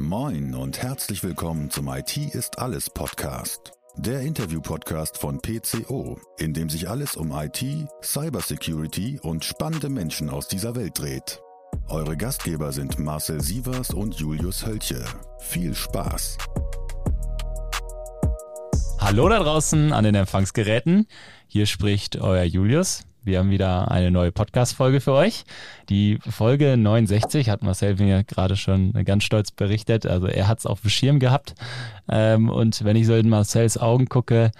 Moin und herzlich willkommen zum IT ist alles Podcast. Der Interview-Podcast von PCO, in dem sich alles um IT, Cybersecurity und spannende Menschen aus dieser Welt dreht. Eure Gastgeber sind Marcel Sievers und Julius Hölche. Viel Spaß! Hallo da draußen an den Empfangsgeräten. Hier spricht euer Julius. Wir haben wieder eine neue Podcast-Folge für euch. Die Folge 69 hat Marcel mir gerade schon ganz stolz berichtet. Also er hat es auf dem Schirm gehabt. Ähm, und wenn ich so in Marcels Augen gucke,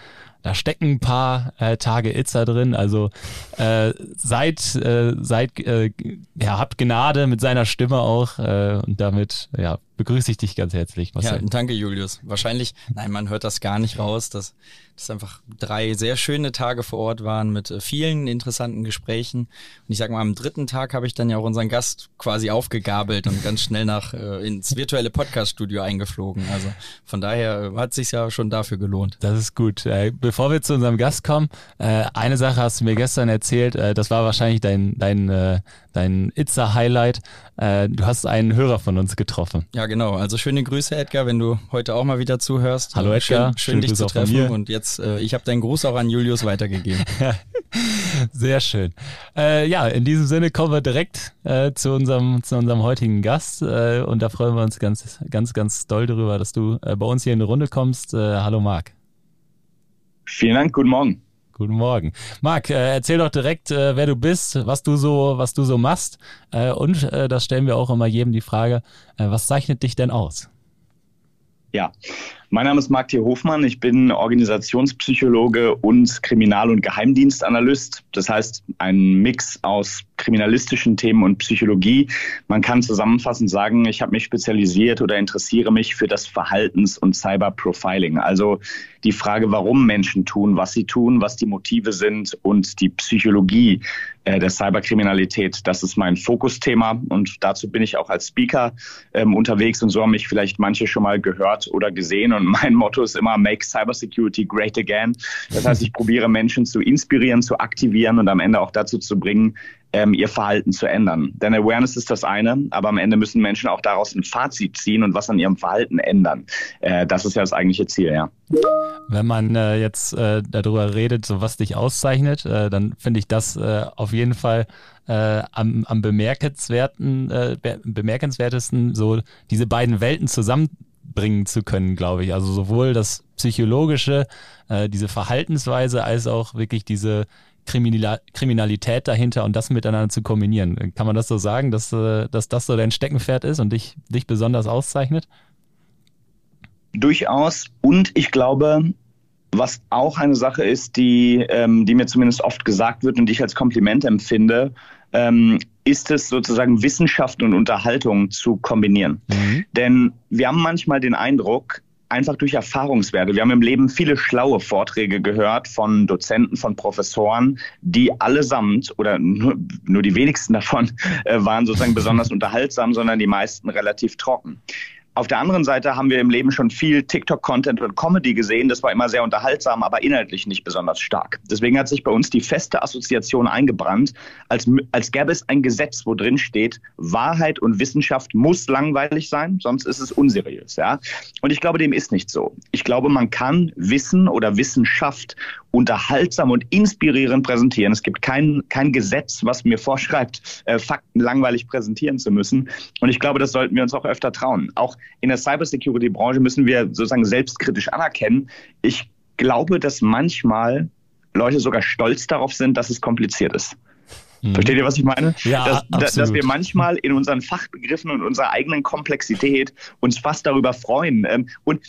da stecken ein paar äh, Tage Itzer drin. Also äh, seid, äh, seid äh, ja, habt Gnade mit seiner Stimme auch äh, und damit ja, begrüße ich dich ganz herzlich, Marcel. Ja, danke, Julius. Wahrscheinlich, nein, man hört das gar nicht raus, dass das einfach drei sehr schöne Tage vor Ort waren mit äh, vielen interessanten Gesprächen. Und ich sag mal, am dritten Tag habe ich dann ja auch unseren Gast quasi aufgegabelt und ganz schnell nach äh, ins virtuelle Podcast-Studio eingeflogen. Also von daher äh, hat sich ja schon dafür gelohnt. Das ist gut. Äh, bevor wir zu unserem Gast kommen, äh, eine Sache hast du mir gestern erzählt, äh, das war wahrscheinlich dein, dein, dein Itza-Highlight. Äh, du hast einen Hörer von uns getroffen. Ja, genau. Also schöne Grüße, Edgar, wenn du heute auch mal wieder zuhörst. Hallo Edgar. Schön, schön dich zu treffen. Und jetzt, äh, ich habe deinen Gruß auch an Julius weitergegeben. Sehr schön. Äh, ja, in diesem Sinne kommen wir direkt äh, zu, unserem, zu unserem heutigen Gast. Äh, und da freuen wir uns ganz, ganz, ganz doll darüber, dass du äh, bei uns hier in die Runde kommst. Äh, hallo Marc. Vielen Dank, guten Morgen. Guten Morgen. Marc, äh, erzähl doch direkt, äh, wer du bist, was du so, was du so machst. Äh, und äh, das stellen wir auch immer jedem die Frage, äh, was zeichnet dich denn aus? Ja, mein Name ist Marc T. Hofmann. Ich bin Organisationspsychologe und Kriminal- und Geheimdienstanalyst. Das heißt, ein Mix aus kriminalistischen Themen und Psychologie. Man kann zusammenfassend sagen, ich habe mich spezialisiert oder interessiere mich für das Verhaltens- und Cyberprofiling. Also die Frage, warum Menschen tun, was sie tun, was die Motive sind und die Psychologie äh, der Cyberkriminalität. Das ist mein Fokusthema und dazu bin ich auch als Speaker ähm, unterwegs und so haben mich vielleicht manche schon mal gehört oder gesehen. Und mein Motto ist immer Make Cybersecurity Great Again. Das heißt, ich probiere Menschen zu inspirieren, zu aktivieren und am Ende auch dazu zu bringen, ähm, ihr Verhalten zu ändern. Denn Awareness ist das eine, aber am Ende müssen Menschen auch daraus ein Fazit ziehen und was an ihrem Verhalten ändern. Äh, das ist ja das eigentliche Ziel, ja. Wenn man äh, jetzt äh, darüber redet, so was dich auszeichnet, äh, dann finde ich das äh, auf jeden Fall äh, am, am bemerkenswerten, bemerkenswertesten, so diese beiden Welten zusammenbringen zu können, glaube ich. Also sowohl das psychologische, diese Verhaltensweise, als auch wirklich diese Kriminalität dahinter und das miteinander zu kombinieren. Kann man das so sagen, dass, äh, dass das so dein Steckenpferd ist und dich, dich besonders auszeichnet? Durchaus. Und ich glaube, was auch eine Sache ist, die, ähm, die mir zumindest oft gesagt wird und die ich als Kompliment empfinde, ähm, ist es sozusagen Wissenschaft und Unterhaltung zu kombinieren. Mhm. Denn wir haben manchmal den Eindruck, einfach durch Erfahrungswerte. Wir haben im Leben viele schlaue Vorträge gehört von Dozenten, von Professoren, die allesamt oder nur, nur die wenigsten davon äh, waren sozusagen besonders unterhaltsam, sondern die meisten relativ trocken. Auf der anderen Seite haben wir im Leben schon viel TikTok-Content und Comedy gesehen. Das war immer sehr unterhaltsam, aber inhaltlich nicht besonders stark. Deswegen hat sich bei uns die feste Assoziation eingebrannt, als, als gäbe es ein Gesetz, wo drin steht, Wahrheit und Wissenschaft muss langweilig sein, sonst ist es unseriös. Ja? Und ich glaube, dem ist nicht so. Ich glaube, man kann Wissen oder Wissenschaft unterhaltsam und inspirierend präsentieren. Es gibt kein, kein Gesetz, was mir vorschreibt, äh, Fakten langweilig präsentieren zu müssen. Und ich glaube, das sollten wir uns auch öfter trauen. Auch in der Cybersecurity-Branche müssen wir sozusagen selbstkritisch anerkennen. Ich glaube, dass manchmal Leute sogar stolz darauf sind, dass es kompliziert ist. Mhm. Versteht ihr, was ich meine? Ja, dass, dass, wir manchmal in unseren Fachbegriffen und unserer eigenen Komplexität uns fast darüber freuen. Ähm, und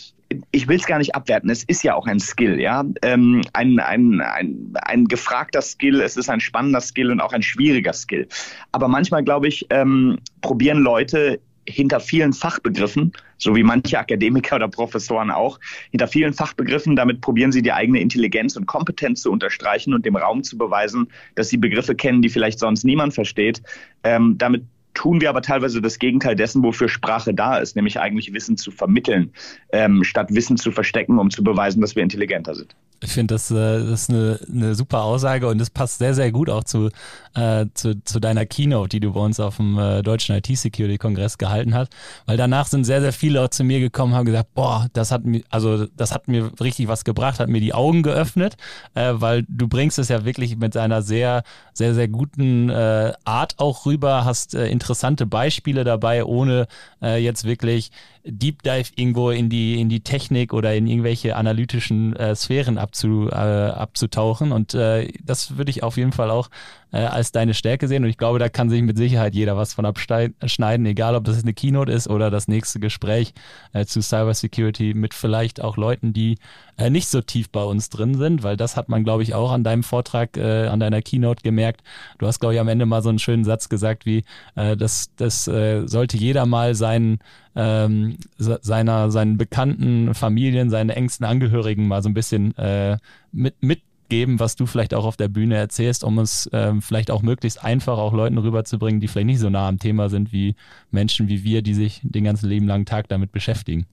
ich will es gar nicht abwerten, es ist ja auch ein Skill, ja. Ähm, ein, ein, ein, ein gefragter Skill, es ist ein spannender Skill und auch ein schwieriger Skill. Aber manchmal, glaube ich, ähm, probieren Leute hinter vielen Fachbegriffen, so wie manche Akademiker oder Professoren auch, hinter vielen Fachbegriffen, damit probieren sie die eigene Intelligenz und Kompetenz zu unterstreichen und dem Raum zu beweisen, dass sie Begriffe kennen, die vielleicht sonst niemand versteht. Ähm, damit tun wir aber teilweise das Gegenteil dessen, wofür Sprache da ist, nämlich eigentlich Wissen zu vermitteln, ähm, statt Wissen zu verstecken, um zu beweisen, dass wir intelligenter sind. Ich finde, das, äh, das ist eine, eine super Aussage und das passt sehr, sehr gut auch zu, äh, zu, zu deiner Keynote, die du bei uns auf dem äh, Deutschen IT-Security-Kongress gehalten hast. Weil danach sind sehr, sehr viele auch zu mir gekommen, haben gesagt, boah, das hat mir, also das hat mir richtig was gebracht, hat mir die Augen geöffnet, äh, weil du bringst es ja wirklich mit einer sehr, sehr, sehr guten äh, Art auch rüber, hast äh, interessante Beispiele dabei, ohne äh, jetzt wirklich Deep Dive irgendwo in die, in die Technik oder in irgendwelche analytischen äh, Sphären abzu, äh, abzutauchen. Und äh, das würde ich auf jeden Fall auch äh, als deine Stärke sehen. Und ich glaube, da kann sich mit Sicherheit jeder was von abschneiden, egal ob das eine Keynote ist oder das nächste Gespräch äh, zu Cybersecurity mit vielleicht auch Leuten, die äh, nicht so tief bei uns drin sind, weil das hat man, glaube ich, auch an deinem Vortrag, äh, an deiner Keynote gemerkt. Du hast, glaube ich, am Ende mal so einen schönen Satz gesagt, wie äh, das, das äh, sollte jeder mal seinen ähm, seiner, seinen bekannten Familien, seinen engsten Angehörigen mal so ein bisschen äh, mit, mitgeben, was du vielleicht auch auf der Bühne erzählst, um es ähm, vielleicht auch möglichst einfach auch Leuten rüberzubringen, die vielleicht nicht so nah am Thema sind wie Menschen wie wir, die sich den ganzen Leben langen Tag damit beschäftigen.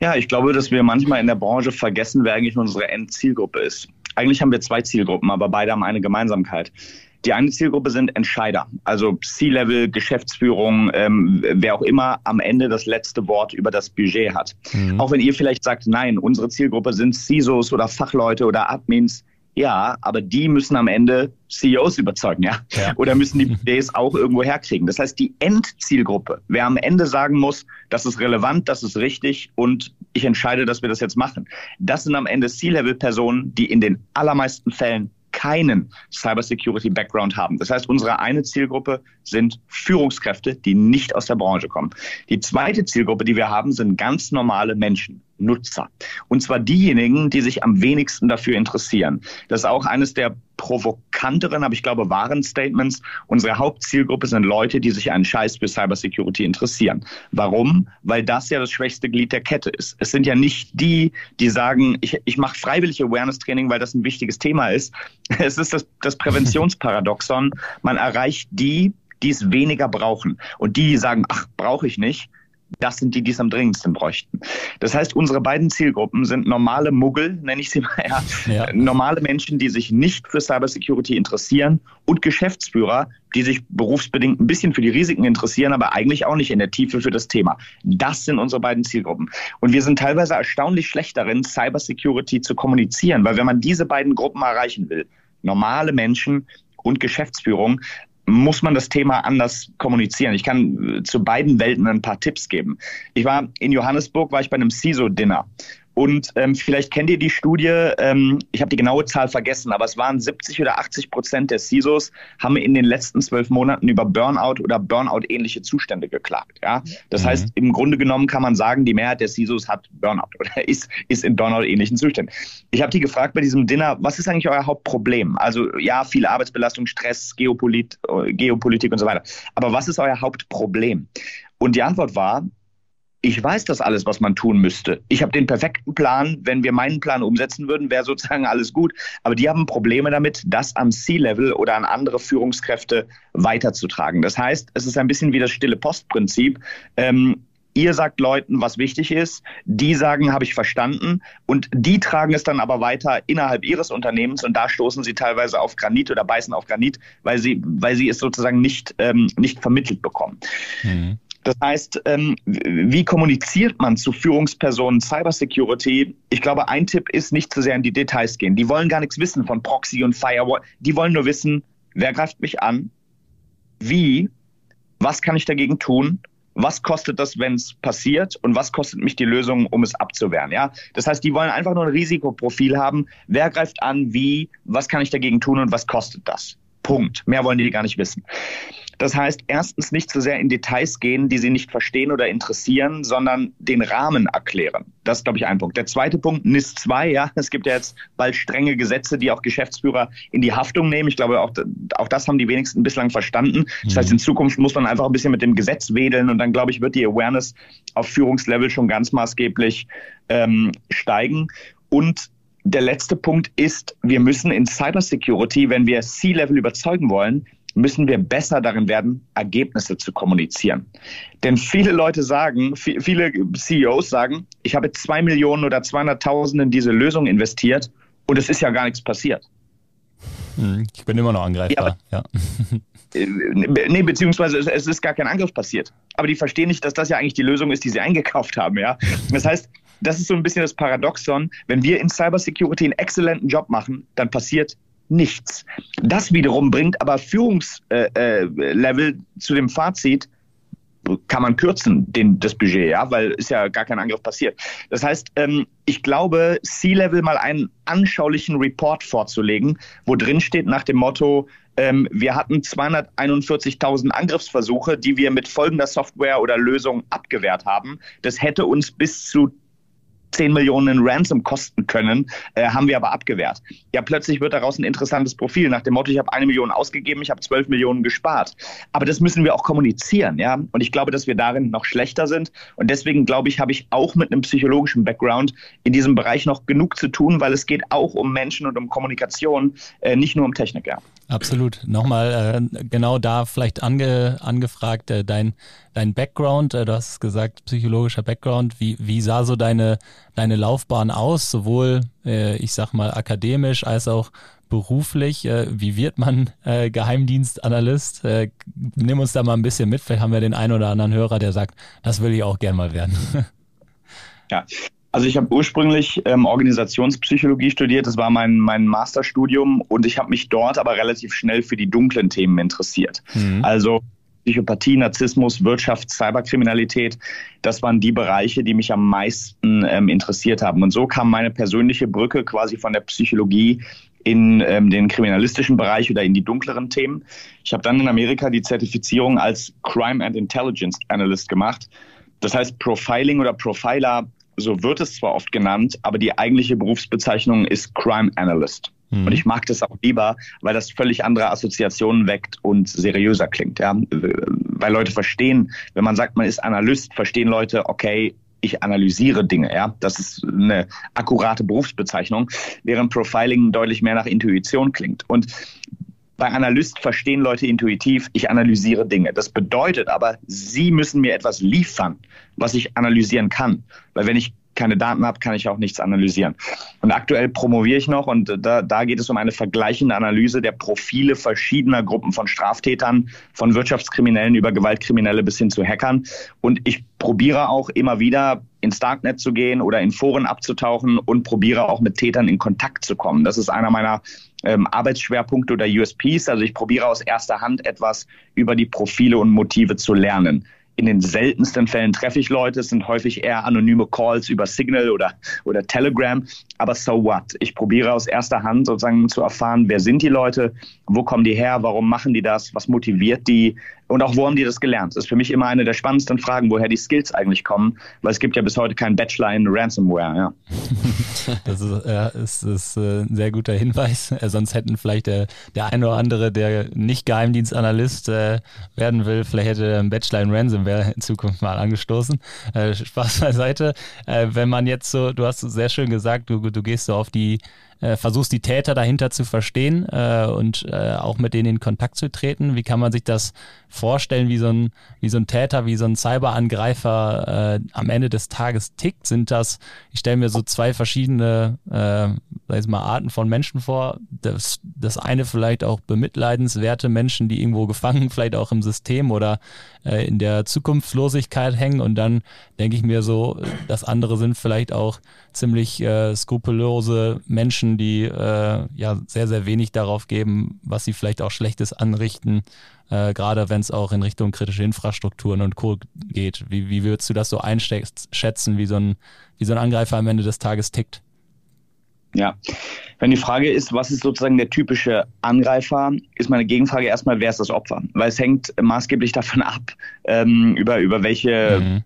Ja, ich glaube, dass wir manchmal in der Branche vergessen, wer eigentlich unsere Endzielgruppe ist. Eigentlich haben wir zwei Zielgruppen, aber beide haben eine Gemeinsamkeit. Die eine Zielgruppe sind Entscheider, also C-Level, Geschäftsführung, ähm, wer auch immer am Ende das letzte Wort über das Budget hat. Mhm. Auch wenn ihr vielleicht sagt, nein, unsere Zielgruppe sind CISOs oder Fachleute oder Admins. Ja, aber die müssen am Ende CEOs überzeugen, ja? ja. Oder müssen die Budgets auch irgendwo herkriegen. Das heißt, die Endzielgruppe, wer am Ende sagen muss, das ist relevant, das ist richtig und ich entscheide, dass wir das jetzt machen. Das sind am Ende C-Level-Personen, die in den allermeisten Fällen keinen Cybersecurity-Background haben. Das heißt, unsere eine Zielgruppe sind Führungskräfte, die nicht aus der Branche kommen. Die zweite Zielgruppe, die wir haben, sind ganz normale Menschen. Nutzer. Und zwar diejenigen, die sich am wenigsten dafür interessieren. Das ist auch eines der provokanteren, aber ich glaube wahren Statements. Unsere Hauptzielgruppe sind Leute, die sich einen Scheiß für Cybersecurity interessieren. Warum? Weil das ja das schwächste Glied der Kette ist. Es sind ja nicht die, die sagen, ich, ich mache freiwillig Awareness-Training, weil das ein wichtiges Thema ist. Es ist das, das Präventionsparadoxon. Man erreicht die, die es weniger brauchen. Und die, die sagen, ach, brauche ich nicht, das sind die, die es am dringendsten bräuchten. Das heißt, unsere beiden Zielgruppen sind normale Muggel, nenne ich sie mal, ja. ja. normale Menschen, die sich nicht für Cybersecurity interessieren und Geschäftsführer, die sich berufsbedingt ein bisschen für die Risiken interessieren, aber eigentlich auch nicht in der Tiefe für das Thema. Das sind unsere beiden Zielgruppen. Und wir sind teilweise erstaunlich schlecht darin, Cybersecurity zu kommunizieren, weil wenn man diese beiden Gruppen erreichen will, normale Menschen und Geschäftsführung, muss man das Thema anders kommunizieren. Ich kann äh, zu beiden Welten ein paar Tipps geben. Ich war in Johannesburg, war ich bei einem CISO-Dinner und ähm, vielleicht kennt ihr die Studie, ähm, ich habe die genaue Zahl vergessen, aber es waren 70 oder 80 Prozent der CISOs haben in den letzten zwölf Monaten über Burnout oder Burnout-ähnliche Zustände geklagt. Ja? Das mhm. heißt, im Grunde genommen kann man sagen, die Mehrheit der CISOs hat Burnout oder ist, ist in Burnout-ähnlichen Zuständen. Ich habe die gefragt bei diesem Dinner, was ist eigentlich euer Hauptproblem? Also ja, viele Arbeitsbelastung, Stress, Geopolit Geopolitik und so weiter. Aber was ist euer Hauptproblem? Und die Antwort war, ich weiß das alles, was man tun müsste. Ich habe den perfekten Plan. Wenn wir meinen Plan umsetzen würden, wäre sozusagen alles gut. Aber die haben Probleme damit, das am C-Level oder an andere Führungskräfte weiterzutragen. Das heißt, es ist ein bisschen wie das stille Postprinzip. Ähm, ihr sagt Leuten, was wichtig ist, die sagen, habe ich verstanden und die tragen es dann aber weiter innerhalb ihres Unternehmens und da stoßen sie teilweise auf Granit oder beißen auf Granit, weil sie, weil sie es sozusagen nicht, ähm, nicht vermittelt bekommen. Mhm. Das heißt, ähm, wie kommuniziert man zu Führungspersonen Cybersecurity? Ich glaube, ein Tipp ist, nicht zu sehr in die Details gehen. Die wollen gar nichts wissen von Proxy und Firewall. Die wollen nur wissen, wer greift mich an? Wie? Was kann ich dagegen tun? was kostet das, wenn es passiert und was kostet mich die Lösung, um es abzuwehren. Ja? Das heißt, die wollen einfach nur ein Risikoprofil haben. Wer greift an, wie, was kann ich dagegen tun und was kostet das? Punkt. Mehr wollen die gar nicht wissen. Das heißt, erstens nicht zu so sehr in Details gehen, die sie nicht verstehen oder interessieren, sondern den Rahmen erklären. Das ist, glaube ich, ein Punkt. Der zweite Punkt, NIS 2, ja, es gibt ja jetzt bald strenge Gesetze, die auch Geschäftsführer in die Haftung nehmen. Ich glaube, auch, auch das haben die wenigsten bislang verstanden. Das heißt, in mhm. Zukunft muss man einfach ein bisschen mit dem Gesetz wedeln und dann, glaube ich, wird die Awareness auf Führungslevel schon ganz maßgeblich ähm, steigen. Und der letzte Punkt ist, wir müssen in Cybersecurity, wenn wir C-Level überzeugen wollen, müssen wir besser darin werden, Ergebnisse zu kommunizieren. Denn viele Leute sagen, viele CEOs sagen, ich habe zwei Millionen oder 200.000 in diese Lösung investiert und es ist ja gar nichts passiert. Hm, ich bin immer noch angreifbar. Ja, ja. Äh, nee, beziehungsweise es ist gar kein Angriff passiert. Aber die verstehen nicht, dass das ja eigentlich die Lösung ist, die sie eingekauft haben. Ja? Das heißt, das ist so ein bisschen das Paradoxon. Wenn wir in Cybersecurity einen exzellenten Job machen, dann passiert nichts. Das wiederum bringt aber Führungslevel äh, äh, zu dem Fazit, kann man kürzen, den, das Budget, ja, weil ist ja gar kein Angriff passiert. Das heißt, ähm, ich glaube, C-Level mal einen anschaulichen Report vorzulegen, wo drin steht nach dem Motto, ähm, wir hatten 241.000 Angriffsversuche, die wir mit folgender Software oder Lösung abgewehrt haben. Das hätte uns bis zu 10 Millionen Ransom kosten können, äh, haben wir aber abgewehrt. Ja, plötzlich wird daraus ein interessantes Profil nach dem Motto, ich habe eine Million ausgegeben, ich habe 12 Millionen gespart. Aber das müssen wir auch kommunizieren, ja. Und ich glaube, dass wir darin noch schlechter sind. Und deswegen glaube ich, habe ich auch mit einem psychologischen Background in diesem Bereich noch genug zu tun, weil es geht auch um Menschen und um Kommunikation, äh, nicht nur um Technik, ja. Absolut. Nochmal äh, genau da vielleicht ange, angefragt, äh, dein, dein Background, äh, du hast gesagt, psychologischer Background, wie, wie sah so deine, deine Laufbahn aus, sowohl, äh, ich sag mal, akademisch als auch beruflich? Äh, wie wird man äh, Geheimdienstanalyst? Äh, nimm uns da mal ein bisschen mit, vielleicht haben wir den einen oder anderen Hörer, der sagt, das will ich auch gern mal werden. Ja, also ich habe ursprünglich ähm, Organisationspsychologie studiert, das war mein, mein Masterstudium und ich habe mich dort aber relativ schnell für die dunklen Themen interessiert. Mhm. Also Psychopathie, Narzissmus, Wirtschaft, Cyberkriminalität, das waren die Bereiche, die mich am meisten ähm, interessiert haben. Und so kam meine persönliche Brücke quasi von der Psychologie in ähm, den kriminalistischen Bereich oder in die dunkleren Themen. Ich habe dann in Amerika die Zertifizierung als Crime and Intelligence Analyst gemacht. Das heißt, Profiling oder Profiler so wird es zwar oft genannt, aber die eigentliche Berufsbezeichnung ist Crime Analyst. Mhm. Und ich mag das auch lieber, weil das völlig andere Assoziationen weckt und seriöser klingt. Ja? Weil Leute verstehen, wenn man sagt, man ist Analyst, verstehen Leute, okay, ich analysiere Dinge. Ja, das ist eine akkurate Berufsbezeichnung, während Profiling deutlich mehr nach Intuition klingt. Und bei Analyst verstehen Leute intuitiv, ich analysiere Dinge. Das bedeutet aber, sie müssen mir etwas liefern, was ich analysieren kann. Weil wenn ich keine Daten habe, kann ich auch nichts analysieren. Und aktuell promoviere ich noch und da, da geht es um eine vergleichende Analyse der Profile verschiedener Gruppen von Straftätern, von Wirtschaftskriminellen über Gewaltkriminelle bis hin zu Hackern. Und ich probiere auch immer wieder ins Darknet zu gehen oder in Foren abzutauchen und probiere auch mit Tätern in Kontakt zu kommen. Das ist einer meiner ähm, Arbeitsschwerpunkte oder USPs. Also ich probiere aus erster Hand etwas über die Profile und Motive zu lernen. In den seltensten Fällen treffe ich Leute, es sind häufig eher anonyme Calls über Signal oder, oder Telegram. Aber so what? Ich probiere aus erster Hand sozusagen zu erfahren, wer sind die Leute, wo kommen die her, warum machen die das, was motiviert die, und auch, wo haben die das gelernt? Das ist für mich immer eine der spannendsten Fragen, woher die Skills eigentlich kommen, weil es gibt ja bis heute keinen Bachelor in Ransomware. Ja. das ist, ja, ist, ist äh, ein sehr guter Hinweis. Äh, sonst hätten vielleicht der, der eine oder andere, der nicht Geheimdienstanalyst äh, werden will, vielleicht hätte er einen Bachelor in Ransomware in Zukunft mal angestoßen. Spaß beiseite. Wenn man jetzt so, du hast sehr schön gesagt, du, du gehst so auf die äh, versuchst die Täter dahinter zu verstehen äh, und äh, auch mit denen in Kontakt zu treten. Wie kann man sich das vorstellen, wie so ein, wie so ein Täter, wie so ein Cyberangreifer äh, am Ende des Tages tickt? Sind das, ich stelle mir so zwei verschiedene äh, sag ich mal, Arten von Menschen vor. Das, das eine vielleicht auch bemitleidenswerte Menschen, die irgendwo gefangen, vielleicht auch im System oder äh, in der Zukunftslosigkeit hängen. Und dann denke ich mir so, das andere sind vielleicht auch ziemlich äh, skrupellose Menschen, die äh, ja sehr, sehr wenig darauf geben, was sie vielleicht auch Schlechtes anrichten, äh, gerade wenn es auch in Richtung kritische Infrastrukturen und Co. geht. Wie, wie würdest du das so einschätzen, wie so, ein, wie so ein Angreifer am Ende des Tages tickt? Ja, wenn die Frage ist, was ist sozusagen der typische Angreifer, ist meine Gegenfrage erstmal, wer ist das Opfer? Weil es hängt maßgeblich davon ab, ähm, über, über welche mhm.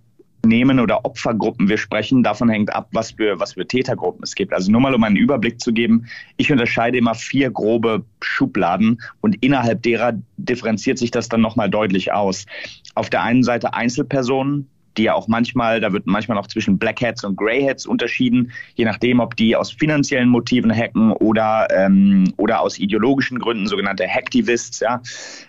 Nehmen oder Opfergruppen wir sprechen. Davon hängt ab, was für, was für Tätergruppen es gibt. Also nur mal, um einen Überblick zu geben. Ich unterscheide immer vier grobe Schubladen und innerhalb derer differenziert sich das dann nochmal deutlich aus. Auf der einen Seite Einzelpersonen, die ja auch manchmal, da wird manchmal noch zwischen Black Hats und Grey Hats unterschieden, je nachdem, ob die aus finanziellen Motiven hacken oder, ähm, oder aus ideologischen Gründen, sogenannte Hacktivists, ja.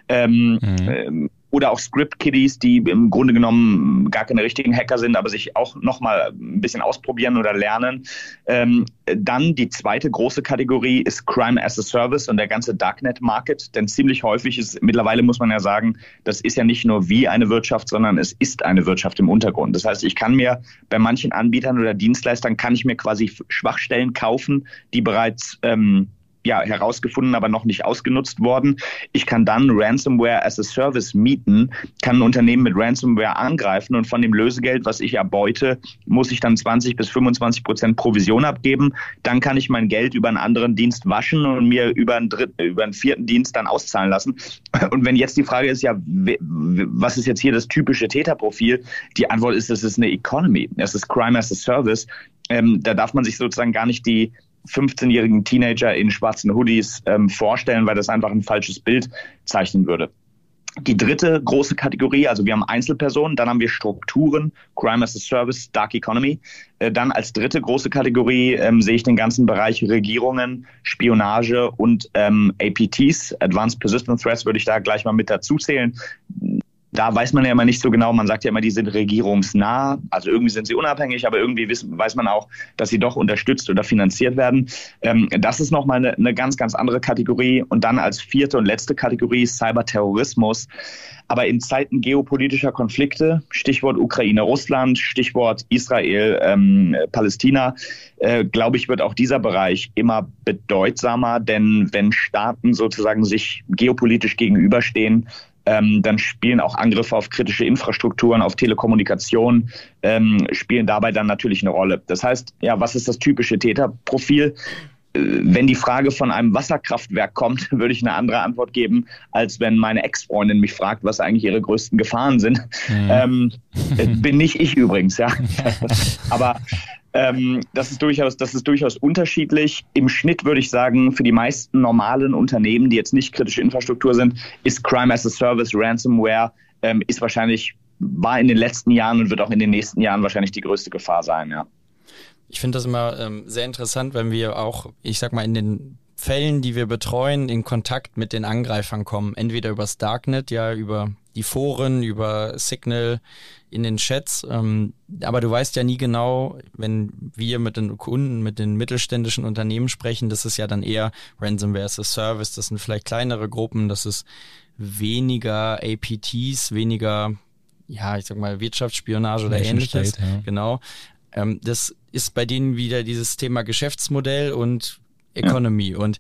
Ähm, mhm. Oder auch Script-Kiddies, die im Grunde genommen gar keine richtigen Hacker sind, aber sich auch nochmal ein bisschen ausprobieren oder lernen. Ähm, dann die zweite große Kategorie ist Crime as a Service und der ganze Darknet-Market, denn ziemlich häufig ist, mittlerweile muss man ja sagen, das ist ja nicht nur wie eine Wirtschaft, sondern es ist eine Wirtschaft im Untergrund. Das heißt, ich kann mir bei manchen Anbietern oder Dienstleistern, kann ich mir quasi Schwachstellen kaufen, die bereits ähm, ja, herausgefunden, aber noch nicht ausgenutzt worden. Ich kann dann Ransomware as a Service mieten, kann ein Unternehmen mit Ransomware angreifen und von dem Lösegeld, was ich erbeute, muss ich dann 20 bis 25 Prozent Provision abgeben. Dann kann ich mein Geld über einen anderen Dienst waschen und mir über einen dritten, über einen vierten Dienst dann auszahlen lassen. Und wenn jetzt die Frage ist, ja, was ist jetzt hier das typische Täterprofil? Die Antwort ist, es ist eine Economy. Es ist Crime as a Service. Ähm, da darf man sich sozusagen gar nicht die 15-jährigen Teenager in schwarzen Hoodies ähm, vorstellen, weil das einfach ein falsches Bild zeichnen würde. Die dritte große Kategorie, also wir haben Einzelpersonen, dann haben wir Strukturen, Crime as a Service, Dark Economy. Äh, dann als dritte große Kategorie ähm, sehe ich den ganzen Bereich Regierungen, Spionage und ähm, APTs, Advanced Persistent Threats, würde ich da gleich mal mit dazu zählen da weiß man ja immer nicht so genau. Man sagt ja immer, die sind regierungsnah. Also irgendwie sind sie unabhängig, aber irgendwie wissen, weiß man auch, dass sie doch unterstützt oder finanziert werden. Ähm, das ist nochmal eine, eine ganz, ganz andere Kategorie. Und dann als vierte und letzte Kategorie Cyberterrorismus. Aber in Zeiten geopolitischer Konflikte, Stichwort Ukraine, Russland, Stichwort Israel, ähm, äh, glaube ich, wird auch dieser Bereich immer bedeutsamer. Denn wenn Staaten sozusagen sich geopolitisch gegenüberstehen, ähm, dann spielen auch Angriffe auf kritische Infrastrukturen, auf Telekommunikation, ähm, spielen dabei dann natürlich eine Rolle. Das heißt, ja, was ist das typische Täterprofil? Äh, wenn die Frage von einem Wasserkraftwerk kommt, würde ich eine andere Antwort geben, als wenn meine Ex-Freundin mich fragt, was eigentlich ihre größten Gefahren sind. Mhm. Ähm, äh, bin nicht ich übrigens, ja. Aber ähm, das, ist durchaus, das ist durchaus unterschiedlich. Im Schnitt würde ich sagen, für die meisten normalen Unternehmen, die jetzt nicht kritische Infrastruktur sind, ist Crime as a Service, Ransomware, ähm, ist wahrscheinlich, war in den letzten Jahren und wird auch in den nächsten Jahren wahrscheinlich die größte Gefahr sein, ja. Ich finde das immer ähm, sehr interessant, wenn wir auch, ich sag mal, in den Fällen, die wir betreuen, in Kontakt mit den Angreifern kommen. Entweder übers Darknet, ja, über die Foren, über Signal, in den Chats. Ähm, aber du weißt ja nie genau, wenn wir mit den Kunden, mit den mittelständischen Unternehmen sprechen, das ist ja dann eher Ransomware as a Service, das sind vielleicht kleinere Gruppen, das ist weniger APTs, weniger, ja, ich sag mal, Wirtschaftsspionage oder ähnliches. State, ja. Genau. Ähm, das ist bei denen wieder dieses Thema Geschäftsmodell und Economy. Ja. Und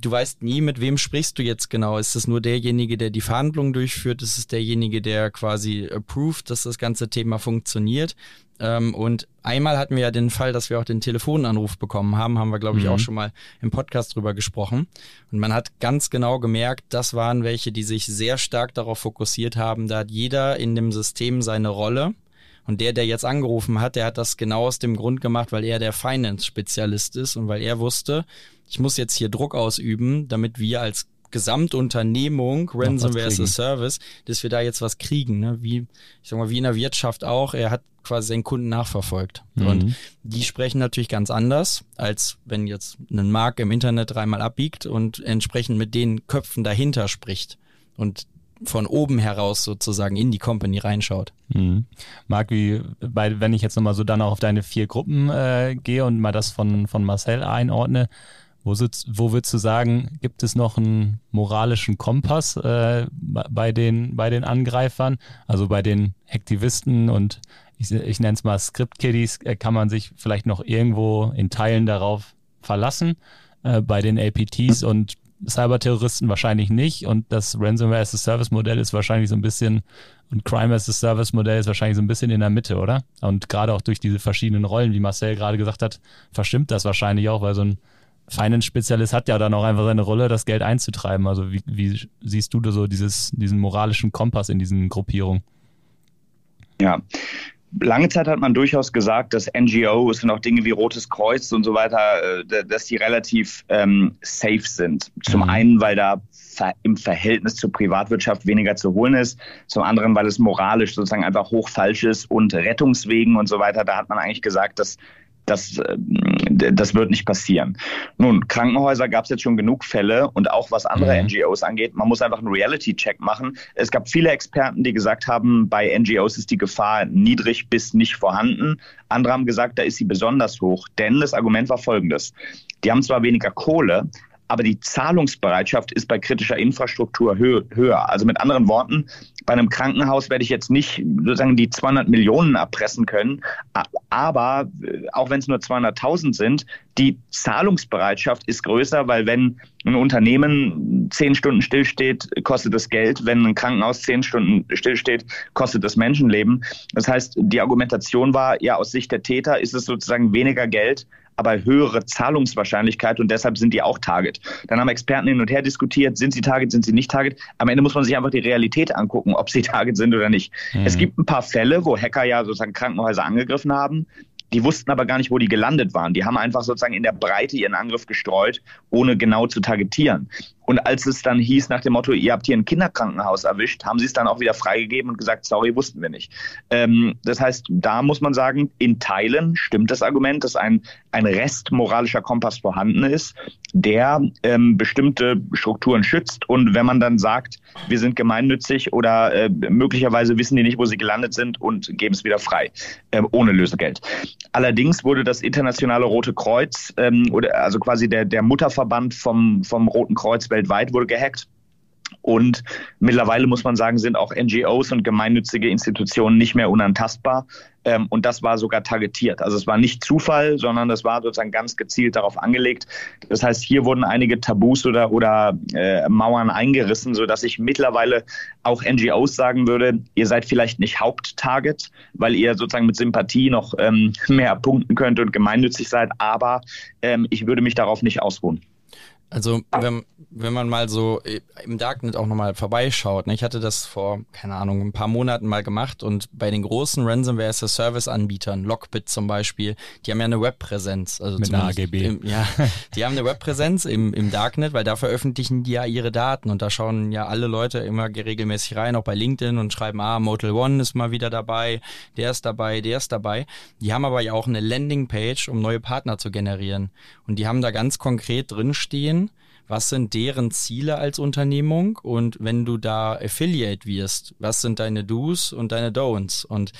du weißt nie, mit wem sprichst du jetzt genau. Ist es nur derjenige, der die Verhandlungen durchführt? Ist es derjenige, der quasi approved, dass das ganze Thema funktioniert? Ähm, und einmal hatten wir ja den Fall, dass wir auch den Telefonanruf bekommen haben, haben wir, glaube ich, mhm. auch schon mal im Podcast drüber gesprochen. Und man hat ganz genau gemerkt, das waren welche, die sich sehr stark darauf fokussiert haben. Da hat jeder in dem System seine Rolle. Und der, der jetzt angerufen hat, der hat das genau aus dem Grund gemacht, weil er der Finance-Spezialist ist und weil er wusste, ich muss jetzt hier Druck ausüben, damit wir als Gesamtunternehmung, Ransomware as a Service, dass wir da jetzt was kriegen. Ne? Wie, ich sag mal, wie in der Wirtschaft auch, er hat quasi seinen Kunden nachverfolgt. Mhm. Und die sprechen natürlich ganz anders, als wenn jetzt ein Markt im Internet dreimal abbiegt und entsprechend mit den Köpfen dahinter spricht. Und von oben heraus sozusagen in die Company reinschaut. Mhm. Marc, wie, bei, wenn ich jetzt nochmal so dann auch auf deine vier Gruppen äh, gehe und mal das von, von Marcel einordne, wo, sitzt, wo würdest du sagen, gibt es noch einen moralischen Kompass äh, bei, den, bei den Angreifern, also bei den Aktivisten und ich, ich nenne es mal Script-Kiddies, äh, kann man sich vielleicht noch irgendwo in Teilen darauf verlassen, äh, bei den APTs und Cyberterroristen wahrscheinlich nicht und das Ransomware as a Service Modell ist wahrscheinlich so ein bisschen und Crime as a Service Modell ist wahrscheinlich so ein bisschen in der Mitte, oder? Und gerade auch durch diese verschiedenen Rollen, wie Marcel gerade gesagt hat, verstimmt das wahrscheinlich auch, weil so ein Finance-Spezialist hat ja dann auch einfach seine Rolle, das Geld einzutreiben. Also wie, wie siehst du da so dieses, diesen moralischen Kompass in diesen Gruppierungen? Ja, lange Zeit hat man durchaus gesagt, dass NGOs und auch Dinge wie Rotes Kreuz und so weiter, äh, dass die relativ ähm, safe sind. Zum mhm. einen, weil da im Verhältnis zur Privatwirtschaft weniger zu holen ist. Zum anderen, weil es moralisch sozusagen einfach hoch falsch ist und Rettungswegen und so weiter. Da hat man eigentlich gesagt, dass das, äh, das wird nicht passieren. Nun, Krankenhäuser gab es jetzt schon genug Fälle und auch was andere mhm. NGOs angeht, man muss einfach einen Reality-Check machen. Es gab viele Experten, die gesagt haben, bei NGOs ist die Gefahr niedrig bis nicht vorhanden. Andere haben gesagt, da ist sie besonders hoch, denn das Argument war folgendes. Die haben zwar weniger Kohle, aber die Zahlungsbereitschaft ist bei kritischer Infrastruktur hö höher. Also mit anderen Worten, bei einem Krankenhaus werde ich jetzt nicht sozusagen die 200 Millionen erpressen können, aber äh, auch wenn es nur 200.000 sind, die Zahlungsbereitschaft ist größer, weil wenn ein Unternehmen zehn Stunden stillsteht, kostet es Geld. Wenn ein Krankenhaus zehn Stunden stillsteht, kostet es Menschenleben. Das heißt, die Argumentation war, ja, aus Sicht der Täter ist es sozusagen weniger Geld, aber höhere Zahlungswahrscheinlichkeit und deshalb sind die auch Target. Dann haben Experten hin und her diskutiert, sind sie Target, sind sie nicht Target. Am Ende muss man sich einfach die Realität angucken, ob sie Target sind oder nicht. Mhm. Es gibt ein paar Fälle, wo Hacker ja sozusagen Krankenhäuser angegriffen haben. Die wussten aber gar nicht, wo die gelandet waren. Die haben einfach sozusagen in der Breite ihren Angriff gestreut, ohne genau zu targetieren. Und als es dann hieß nach dem Motto, ihr habt hier ein Kinderkrankenhaus erwischt, haben sie es dann auch wieder freigegeben und gesagt, sorry, wussten wir nicht. Ähm, das heißt, da muss man sagen, in Teilen stimmt das Argument, dass ein, ein Rest moralischer Kompass vorhanden ist, der ähm, bestimmte Strukturen schützt. Und wenn man dann sagt, wir sind gemeinnützig oder äh, möglicherweise wissen die nicht, wo sie gelandet sind und geben es wieder frei, äh, ohne Lösegeld. Allerdings wurde das internationale Rote Kreuz, ähm, oder also quasi der, der Mutterverband vom, vom Roten Kreuz weltweit wurde gehackt. Und mittlerweile muss man sagen, sind auch NGOs und gemeinnützige Institutionen nicht mehr unantastbar. Ähm, und das war sogar targetiert. Also es war nicht Zufall, sondern das war sozusagen ganz gezielt darauf angelegt. Das heißt, hier wurden einige Tabus oder, oder äh, Mauern eingerissen, sodass ich mittlerweile auch NGOs sagen würde, ihr seid vielleicht nicht Haupttarget, weil ihr sozusagen mit Sympathie noch ähm, mehr punkten könnt und gemeinnützig seid, aber ähm, ich würde mich darauf nicht ausruhen. Also wenn, wenn man mal so im Darknet auch nochmal vorbeischaut, ne? ich hatte das vor, keine Ahnung, ein paar Monaten mal gemacht und bei den großen Ransomware as a Service Anbietern, Lockbit zum Beispiel, die haben ja eine Webpräsenz. Also Mit einer AGB. Im, ja, die haben eine Webpräsenz im, im Darknet, weil da veröffentlichen die ja ihre Daten und da schauen ja alle Leute immer regelmäßig rein, auch bei LinkedIn und schreiben, ah, Motel One ist mal wieder dabei, der ist dabei, der ist dabei. Die haben aber ja auch eine Landingpage, um neue Partner zu generieren. Und die haben da ganz konkret drinstehen, was sind deren Ziele als Unternehmung? Und wenn du da Affiliate wirst, was sind deine Do's und deine Don'ts? Und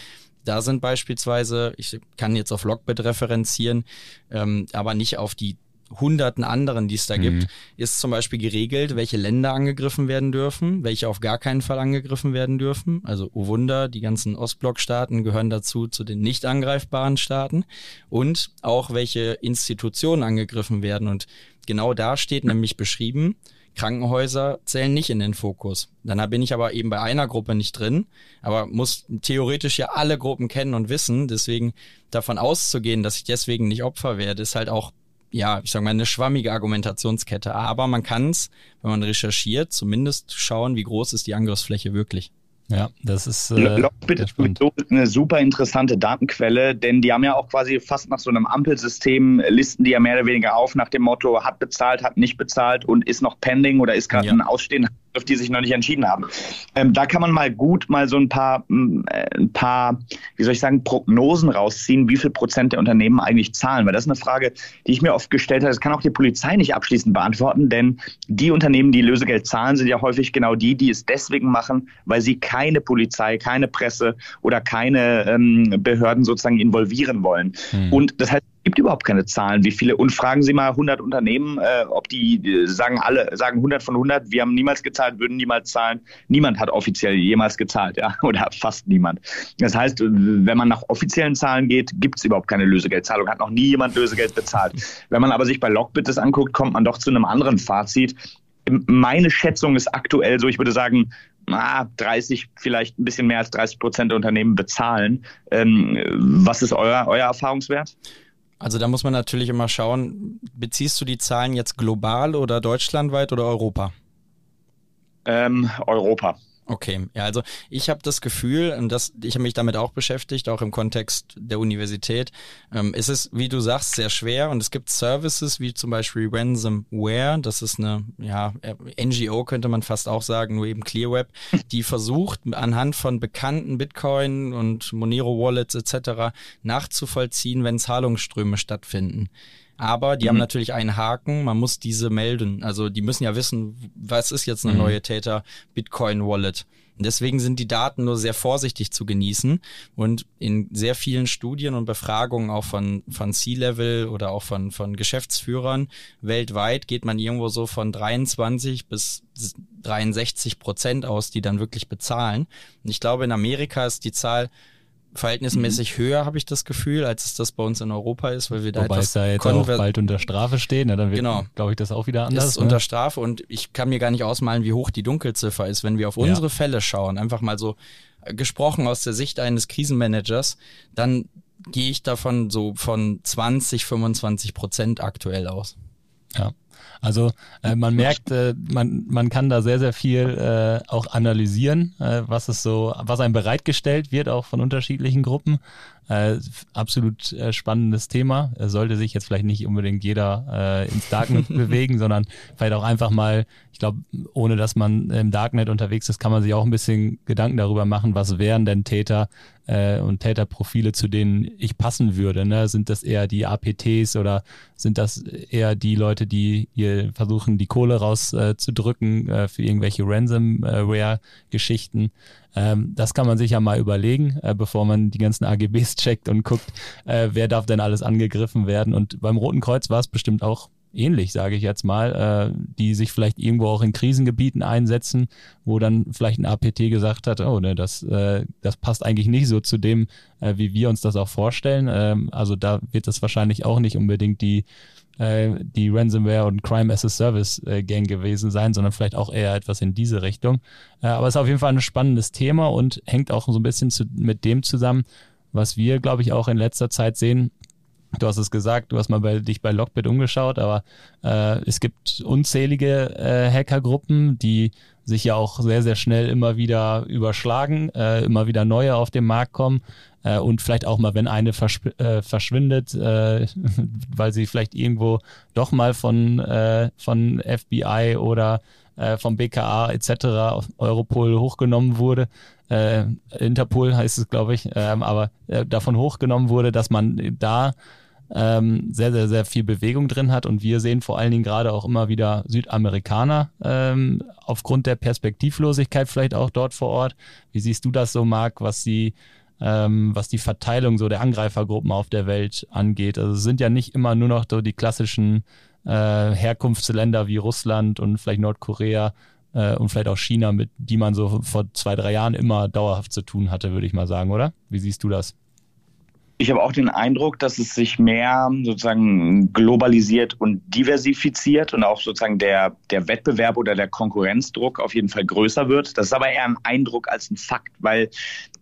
da sind beispielsweise, ich kann jetzt auf Logbit referenzieren, ähm, aber nicht auf die hunderten anderen, die es da mhm. gibt, ist zum Beispiel geregelt, welche Länder angegriffen werden dürfen, welche auf gar keinen Fall angegriffen werden dürfen. Also, oh Wunder, die ganzen Ostblockstaaten gehören dazu, zu den nicht angreifbaren Staaten. Und auch welche Institutionen angegriffen werden. Und genau da steht nämlich beschrieben, Krankenhäuser zählen nicht in den Fokus. Dann bin ich aber eben bei einer Gruppe nicht drin, aber muss theoretisch ja alle Gruppen kennen und wissen. Deswegen davon auszugehen, dass ich deswegen nicht Opfer werde, ist halt auch ja, ich sage mal, eine schwammige Argumentationskette. Aber man kann es, wenn man recherchiert, zumindest schauen, wie groß ist die Angriffsfläche wirklich. Ja, das ist. Äh, Lockbit ist sowieso eine super interessante Datenquelle, denn die haben ja auch quasi fast nach so einem Ampelsystem, listen die ja mehr oder weniger auf nach dem Motto, hat bezahlt, hat nicht bezahlt und ist noch pending oder ist gerade ja. ein Ausstehen auf die sich noch nicht entschieden haben. Ähm, da kann man mal gut mal so ein paar, äh, ein paar, wie soll ich sagen, Prognosen rausziehen, wie viel Prozent der Unternehmen eigentlich zahlen. Weil das ist eine Frage, die ich mir oft gestellt habe. Das kann auch die Polizei nicht abschließend beantworten, denn die Unternehmen, die Lösegeld zahlen, sind ja häufig genau die, die es deswegen machen, weil sie keine Polizei, keine Presse oder keine ähm, Behörden sozusagen involvieren wollen. Hm. Und das heißt, gibt überhaupt keine Zahlen, wie viele. Und fragen Sie mal 100 Unternehmen, äh, ob die äh, sagen alle, sagen 100 von 100, wir haben niemals gezahlt, würden niemals zahlen. Niemand hat offiziell jemals gezahlt, ja, oder fast niemand. Das heißt, wenn man nach offiziellen Zahlen geht, gibt es überhaupt keine Lösegeldzahlung, hat noch nie jemand Lösegeld bezahlt. Wenn man aber sich bei Lockbit das anguckt, kommt man doch zu einem anderen Fazit. Meine Schätzung ist aktuell so, ich würde sagen, 30, vielleicht ein bisschen mehr als 30 Prozent der Unternehmen bezahlen. Ähm, was ist euer, euer Erfahrungswert? Also da muss man natürlich immer schauen, beziehst du die Zahlen jetzt global oder deutschlandweit oder Europa? Ähm, Europa. Okay, ja, also ich habe das Gefühl, und das, ich habe mich damit auch beschäftigt, auch im Kontext der Universität. Ähm, es ist, wie du sagst, sehr schwer und es gibt Services wie zum Beispiel Ransomware, das ist eine ja, NGO, könnte man fast auch sagen, nur eben ClearWeb, die versucht anhand von bekannten Bitcoin und Monero Wallets etc. nachzuvollziehen, wenn Zahlungsströme stattfinden. Aber die mhm. haben natürlich einen Haken, man muss diese melden. Also die müssen ja wissen, was ist jetzt eine mhm. neue Täter Bitcoin Wallet. Und deswegen sind die Daten nur sehr vorsichtig zu genießen. Und in sehr vielen Studien und Befragungen auch von, von C-Level oder auch von, von Geschäftsführern weltweit geht man irgendwo so von 23 bis 63 Prozent aus, die dann wirklich bezahlen. Und ich glaube, in Amerika ist die Zahl verhältnismäßig mhm. höher, habe ich das Gefühl, als es das bei uns in Europa ist, weil wir da Wobei etwas da jetzt auch bald unter Strafe stehen, ja, dann wird, genau. glaube ich, das auch wieder anders. Ist ne? unter Strafe und ich kann mir gar nicht ausmalen, wie hoch die Dunkelziffer ist, wenn wir auf unsere ja. Fälle schauen, einfach mal so äh, gesprochen aus der Sicht eines Krisenmanagers, dann gehe ich davon so von 20, 25 Prozent aktuell aus. Ja. Also äh, man merkt, äh, man, man kann da sehr, sehr viel äh, auch analysieren, äh, was es so, was einem bereitgestellt wird, auch von unterschiedlichen Gruppen. Äh, absolut äh, spannendes Thema. Er sollte sich jetzt vielleicht nicht unbedingt jeder äh, ins Darknet bewegen, sondern vielleicht auch einfach mal, ich glaube, ohne dass man im Darknet unterwegs ist, kann man sich auch ein bisschen Gedanken darüber machen, was wären denn Täter äh, und Täterprofile, zu denen ich passen würde. Ne? Sind das eher die APTs oder sind das eher die Leute, die hier versuchen, die Kohle rauszudrücken äh, äh, für irgendwelche Ransomware-Geschichten? Ähm, das kann man sich ja mal überlegen, äh, bevor man die ganzen AGBs checkt und guckt, äh, wer darf denn alles angegriffen werden. Und beim Roten Kreuz war es bestimmt auch ähnlich, sage ich jetzt mal, äh, die sich vielleicht irgendwo auch in Krisengebieten einsetzen, wo dann vielleicht ein APT gesagt hat, oh, ne, das, äh, das passt eigentlich nicht so zu dem, äh, wie wir uns das auch vorstellen. Ähm, also da wird das wahrscheinlich auch nicht unbedingt die äh, die Ransomware und Crime as a Service äh, Gang gewesen sein, sondern vielleicht auch eher etwas in diese Richtung. Äh, aber es ist auf jeden Fall ein spannendes Thema und hängt auch so ein bisschen zu, mit dem zusammen, was wir, glaube ich, auch in letzter Zeit sehen. Du hast es gesagt, du hast mal bei, dich bei Lockbit umgeschaut, aber äh, es gibt unzählige äh, Hackergruppen, die sich ja auch sehr, sehr schnell immer wieder überschlagen, äh, immer wieder neue auf den Markt kommen äh, und vielleicht auch mal, wenn eine verschw äh, verschwindet, äh, weil sie vielleicht irgendwo doch mal von, äh, von FBI oder äh, vom BKA etc. Europol hochgenommen wurde, äh, Interpol heißt es, glaube ich, ähm, aber äh, davon hochgenommen wurde, dass man da ähm, sehr, sehr, sehr viel Bewegung drin hat. Und wir sehen vor allen Dingen gerade auch immer wieder Südamerikaner ähm, aufgrund der Perspektivlosigkeit vielleicht auch dort vor Ort. Wie siehst du das so, Marc, was die ähm, was die Verteilung so der Angreifergruppen auf der Welt angeht. Also es sind ja nicht immer nur noch so die klassischen äh, Herkunftsländer wie Russland und vielleicht Nordkorea äh, und vielleicht auch China, mit die man so vor zwei, drei Jahren immer dauerhaft zu tun hatte, würde ich mal sagen, oder? Wie siehst du das? Ich habe auch den Eindruck, dass es sich mehr sozusagen globalisiert und diversifiziert und auch sozusagen der, der Wettbewerb oder der Konkurrenzdruck auf jeden Fall größer wird. Das ist aber eher ein Eindruck als ein Fakt, weil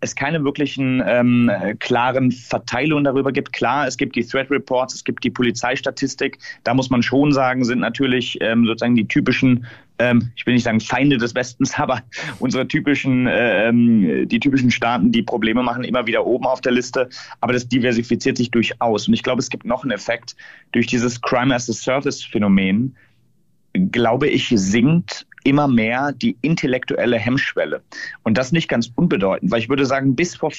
es keine wirklichen ähm, klaren Verteilungen darüber gibt. Klar, es gibt die Threat Reports, es gibt die Polizeistatistik. Da muss man schon sagen, sind natürlich ähm, sozusagen die typischen ähm, ich will nicht sagen Feinde des Westens, aber unsere typischen, ähm, die typischen Staaten, die Probleme machen, immer wieder oben auf der Liste. Aber das diversifiziert sich durchaus. Und ich glaube, es gibt noch einen Effekt durch dieses Crime as a Service Phänomen. Glaube ich, sinkt immer mehr die intellektuelle Hemmschwelle. Und das nicht ganz unbedeutend, weil ich würde sagen, bis vor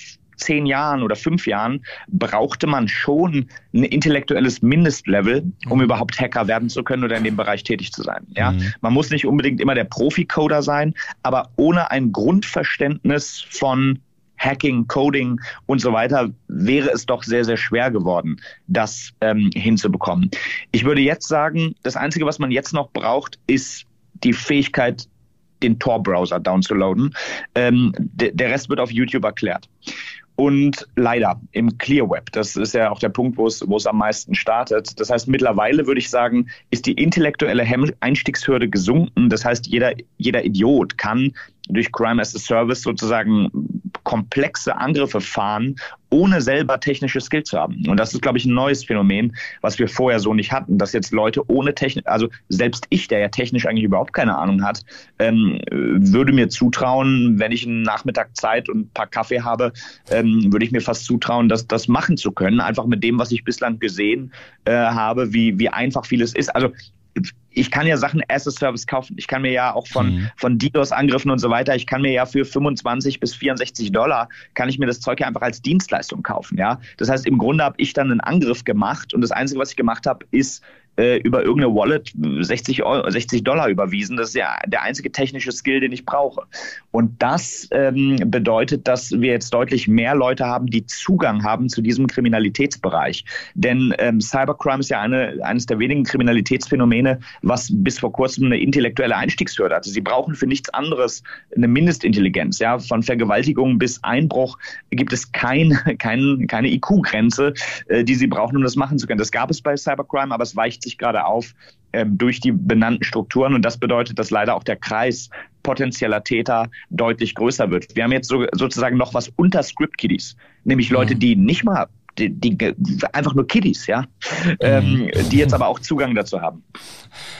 zehn Jahren oder fünf Jahren brauchte man schon ein intellektuelles Mindestlevel, um mhm. überhaupt Hacker werden zu können oder in dem Bereich tätig zu sein. Ja, mhm. man muss nicht unbedingt immer der Profi-Coder sein, aber ohne ein Grundverständnis von Hacking, Coding und so weiter, wäre es doch sehr, sehr schwer geworden, das ähm, hinzubekommen. Ich würde jetzt sagen, das Einzige, was man jetzt noch braucht, ist die Fähigkeit, den Tor-Browser downzuladen. Ähm, der Rest wird auf YouTube erklärt. Und leider im Clear Web, das ist ja auch der Punkt, wo es, wo es am meisten startet. Das heißt, mittlerweile würde ich sagen, ist die intellektuelle Einstiegshürde gesunken. Das heißt, jeder, jeder Idiot kann durch Crime as a Service sozusagen komplexe Angriffe fahren, ohne selber technische Skills zu haben. Und das ist, glaube ich, ein neues Phänomen, was wir vorher so nicht hatten, dass jetzt Leute ohne Technik, also selbst ich, der ja technisch eigentlich überhaupt keine Ahnung hat, ähm, würde mir zutrauen, wenn ich einen Nachmittag Zeit und ein paar Kaffee habe, ähm, würde ich mir fast zutrauen, das, das machen zu können, einfach mit dem, was ich bislang gesehen äh, habe, wie, wie einfach vieles ist. Also ich kann ja Sachen as a Service kaufen. Ich kann mir ja auch von, mhm. von DDoS-Angriffen und so weiter, ich kann mir ja für 25 bis 64 Dollar, kann ich mir das Zeug ja einfach als Dienstleistung kaufen. Ja? Das heißt, im Grunde habe ich dann einen Angriff gemacht und das Einzige, was ich gemacht habe, ist äh, über irgendeine Wallet 60, Euro, 60 Dollar überwiesen. Das ist ja der einzige technische Skill, den ich brauche. Und das ähm, bedeutet, dass wir jetzt deutlich mehr Leute haben, die Zugang haben zu diesem Kriminalitätsbereich. Denn ähm, Cybercrime ist ja eine, eines der wenigen Kriminalitätsphänomene, was bis vor kurzem eine intellektuelle Einstiegshürde hatte. Sie brauchen für nichts anderes eine Mindestintelligenz. Ja? Von Vergewaltigung bis Einbruch gibt es kein, kein, keine IQ-Grenze, äh, die sie brauchen, um das machen zu können. Das gab es bei Cybercrime, aber es weicht sich gerade auf ähm, durch die benannten Strukturen. Und das bedeutet, dass leider auch der Kreis potenzieller Täter deutlich größer wird. Wir haben jetzt so, sozusagen noch was unter Script-Kiddies, nämlich Leute, mhm. die nicht mal die, die, einfach nur Kiddies, ja, ähm, mhm. die jetzt aber auch Zugang dazu haben.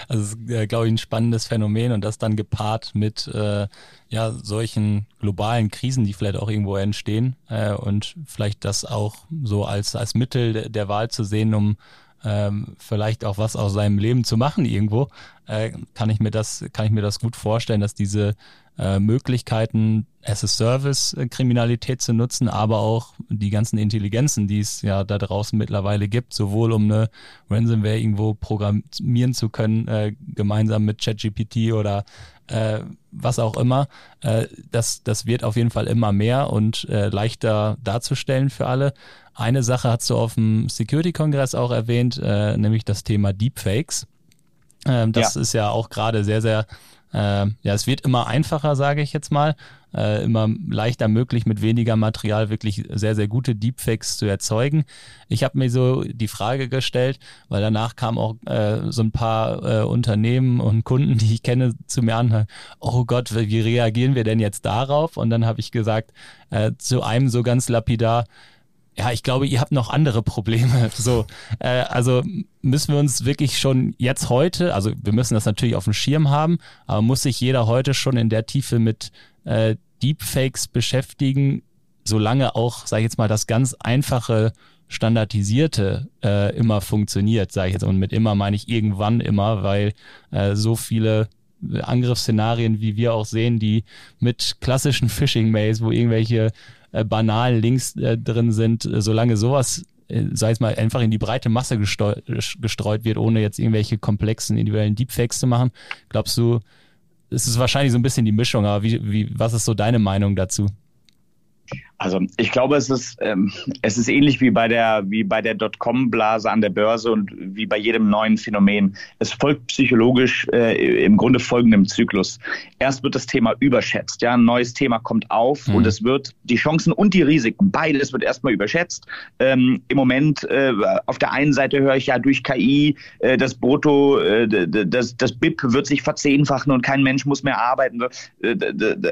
Also äh, glaube ich ein spannendes Phänomen und das dann gepaart mit äh, ja solchen globalen Krisen, die vielleicht auch irgendwo entstehen äh, und vielleicht das auch so als als Mittel der Wahl zu sehen, um ähm, vielleicht auch was aus seinem Leben zu machen irgendwo, äh, kann ich mir das, kann ich mir das gut vorstellen, dass diese äh, Möglichkeiten as a Service äh, Kriminalität zu nutzen, aber auch die ganzen Intelligenzen, die es ja da draußen mittlerweile gibt, sowohl um eine Ransomware irgendwo programmieren zu können, äh, gemeinsam mit ChatGPT oder äh, was auch immer, äh, das, das wird auf jeden Fall immer mehr und äh, leichter darzustellen für alle. Eine Sache hast du auf dem Security-Kongress auch erwähnt, äh, nämlich das Thema Deepfakes. Ähm, das ja. ist ja auch gerade sehr, sehr, äh, ja, es wird immer einfacher, sage ich jetzt mal, äh, immer leichter möglich, mit weniger Material wirklich sehr, sehr gute Deepfakes zu erzeugen. Ich habe mir so die Frage gestellt, weil danach kamen auch äh, so ein paar äh, Unternehmen und Kunden, die ich kenne, zu mir an, oh Gott, wie reagieren wir denn jetzt darauf? Und dann habe ich gesagt, äh, zu einem so ganz lapidar, ja, ich glaube, ihr habt noch andere Probleme. So, äh, also müssen wir uns wirklich schon jetzt heute, also wir müssen das natürlich auf dem Schirm haben, aber muss sich jeder heute schon in der Tiefe mit äh, Deepfakes beschäftigen, solange auch, sage ich jetzt mal, das ganz einfache standardisierte äh, immer funktioniert, sage ich jetzt. Und mit immer meine ich irgendwann immer, weil äh, so viele Angriffsszenarien, wie wir auch sehen, die mit klassischen Phishing-Mails, wo irgendwelche äh, banalen Links äh, drin sind, äh, solange sowas äh, sei es mal, einfach in die breite Masse gestreut wird, ohne jetzt irgendwelche komplexen individuellen Deepfakes zu machen. Glaubst du, es ist wahrscheinlich so ein bisschen die Mischung, aber wie, wie, was ist so deine Meinung dazu? Also ich glaube, es ist, ähm, es ist ähnlich wie bei der, wie bei der Dotcom-Blase an der Börse und wie bei jedem neuen Phänomen. Es folgt psychologisch äh, im Grunde folgendem Zyklus. Erst wird das Thema überschätzt. Ja, ein neues Thema kommt auf mhm. und es wird die Chancen und die Risiken, beides wird erstmal überschätzt. Ähm, Im Moment äh, auf der einen Seite höre ich ja durch KI, äh, das Brutto, äh, das, das BIP wird sich verzehnfachen und kein Mensch muss mehr arbeiten. Äh,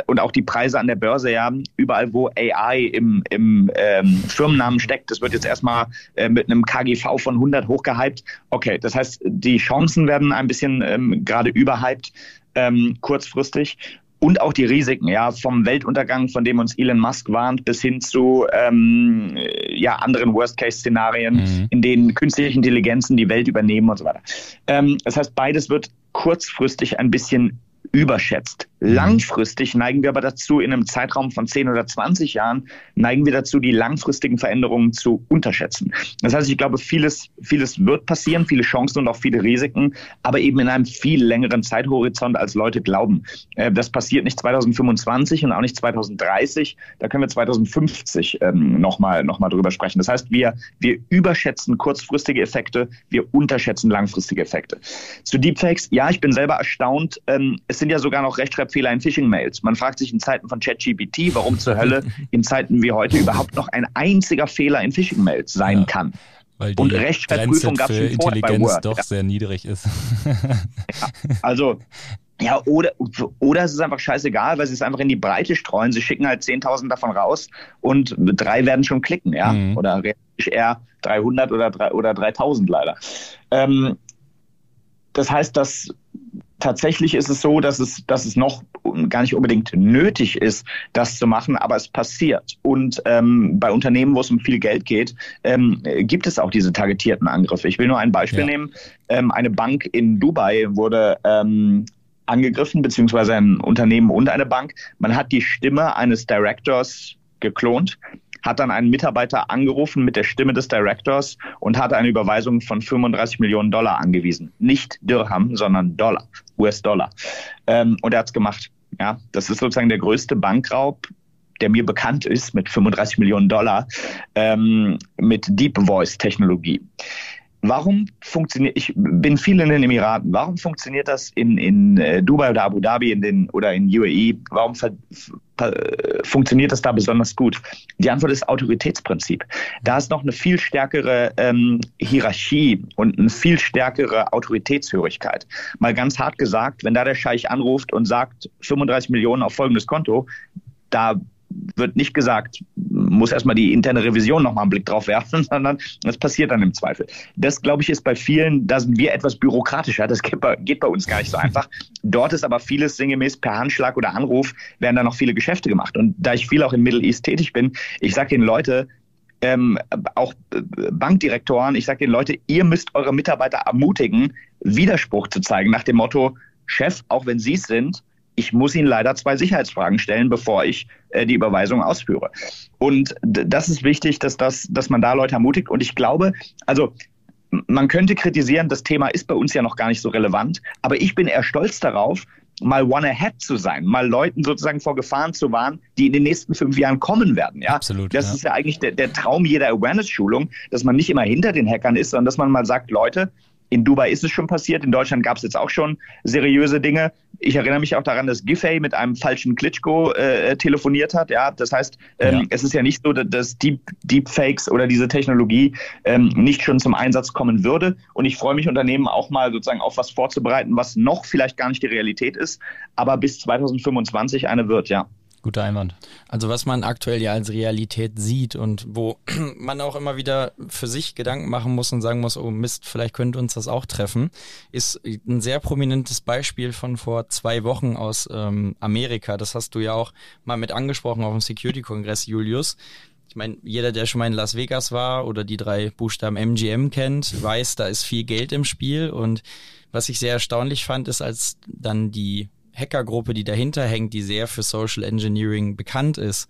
und auch die Preise an der Börse, ja, überall wo AI im, im ähm, Firmennamen steckt. Das wird jetzt erstmal äh, mit einem KGV von 100 hochgehypt. Okay, das heißt, die Chancen werden ein bisschen ähm, gerade überhyped, ähm, kurzfristig und auch die Risiken, ja, vom Weltuntergang, von dem uns Elon Musk warnt, bis hin zu ähm, ja, anderen Worst-Case-Szenarien, mhm. in denen künstliche Intelligenzen die Welt übernehmen und so weiter. Ähm, das heißt, beides wird kurzfristig ein bisschen überschätzt. Mhm. Langfristig neigen wir aber dazu, in einem Zeitraum von 10 oder 20 Jahren, neigen wir dazu, die langfristigen Veränderungen zu unterschätzen. Das heißt, ich glaube, vieles, vieles wird passieren, viele Chancen und auch viele Risiken, aber eben in einem viel längeren Zeithorizont, als Leute glauben. Äh, das passiert nicht 2025 und auch nicht 2030. Da können wir 2050 ähm, nochmal noch mal drüber sprechen. Das heißt, wir, wir überschätzen kurzfristige Effekte, wir unterschätzen langfristige Effekte. Zu Deepfakes, ja, ich bin selber erstaunt. Ähm, es sind ja sogar noch Rechtschreibungen Rechtschreibfehler in Phishing-Mails. Man fragt sich in Zeiten von ChatGPT, warum zur Hölle in Zeiten wie heute überhaupt noch ein einziger Fehler in Phishing-Mails sein ja. kann. Weil die Und Rechtschreibprüfung gab es schon Intelligenz bei Word. doch ja. sehr niedrig ist. ja, also Ja, oder, oder es ist einfach scheißegal, weil sie es einfach in die Breite streuen. Sie schicken halt 10.000 davon raus und drei werden schon klicken, ja. Mhm. Oder eher 300 oder, 3, oder 3.000 leider. Ähm, das heißt, dass tatsächlich ist es so, dass es, dass es noch gar nicht unbedingt nötig ist, das zu machen, aber es passiert. Und ähm, bei Unternehmen, wo es um viel Geld geht, ähm, gibt es auch diese targetierten Angriffe. Ich will nur ein Beispiel ja. nehmen. Ähm, eine Bank in Dubai wurde ähm, angegriffen, beziehungsweise ein Unternehmen und eine Bank. Man hat die Stimme eines Directors geklont hat dann einen Mitarbeiter angerufen mit der Stimme des Directors und hat eine Überweisung von 35 Millionen Dollar angewiesen. Nicht Dirham, sondern Dollar, US-Dollar. Ähm, und er hat es gemacht. Ja, das ist sozusagen der größte Bankraub, der mir bekannt ist, mit 35 Millionen Dollar, ähm, mit Deep Voice Technologie. Warum funktioniert, ich bin viel in den Emiraten, warum funktioniert das in, in äh, Dubai oder Abu Dhabi in den, oder in UAE? Warum ver, ver, funktioniert das da besonders gut? Die Antwort ist Autoritätsprinzip. Da ist noch eine viel stärkere ähm, Hierarchie und eine viel stärkere Autoritätshörigkeit. Mal ganz hart gesagt, wenn da der Scheich anruft und sagt 35 Millionen auf folgendes Konto, da wird nicht gesagt, muss erstmal die interne Revision nochmal einen Blick drauf werfen, sondern das passiert dann im Zweifel. Das, glaube ich, ist bei vielen, da sind wir etwas bürokratischer. Das geht bei, geht bei uns gar nicht so einfach. Dort ist aber vieles sinngemäß per Handschlag oder Anruf werden da noch viele Geschäfte gemacht. Und da ich viel auch im Middle East tätig bin, ich sage den Leute, ähm, auch äh, Bankdirektoren, ich sage den Leute, ihr müsst eure Mitarbeiter ermutigen, Widerspruch zu zeigen nach dem Motto, Chef, auch wenn Sie es sind, ich muss Ihnen leider zwei Sicherheitsfragen stellen, bevor ich äh, die Überweisung ausführe. Und das ist wichtig, dass, das, dass man da Leute ermutigt. Und ich glaube, also man könnte kritisieren, das Thema ist bei uns ja noch gar nicht so relevant, aber ich bin eher stolz darauf, mal one ahead zu sein, mal Leuten sozusagen vor Gefahren zu warnen, die in den nächsten fünf Jahren kommen werden. Ja, absolut. Das ja. ist ja eigentlich der, der Traum jeder Awareness-Schulung, dass man nicht immer hinter den Hackern ist, sondern dass man mal sagt, Leute, in Dubai ist es schon passiert, in Deutschland gab es jetzt auch schon seriöse Dinge. Ich erinnere mich auch daran, dass Giffey mit einem falschen Klitschko äh, telefoniert hat. Ja, das heißt, ähm, ja. es ist ja nicht so, dass Deep, Deepfakes oder diese Technologie ähm, nicht schon zum Einsatz kommen würde. Und ich freue mich, Unternehmen auch mal sozusagen auf was vorzubereiten, was noch vielleicht gar nicht die Realität ist, aber bis 2025 eine wird, ja. Guter Einwand. Also was man aktuell ja als Realität sieht und wo man auch immer wieder für sich Gedanken machen muss und sagen muss, oh Mist, vielleicht könnte uns das auch treffen, ist ein sehr prominentes Beispiel von vor zwei Wochen aus ähm, Amerika. Das hast du ja auch mal mit angesprochen auf dem Security-Kongress, Julius. Ich meine, jeder, der schon mal in Las Vegas war oder die drei Buchstaben MGM kennt, weiß, da ist viel Geld im Spiel und was ich sehr erstaunlich fand, ist, als dann die Hackergruppe, die dahinter hängt, die sehr für Social Engineering bekannt ist,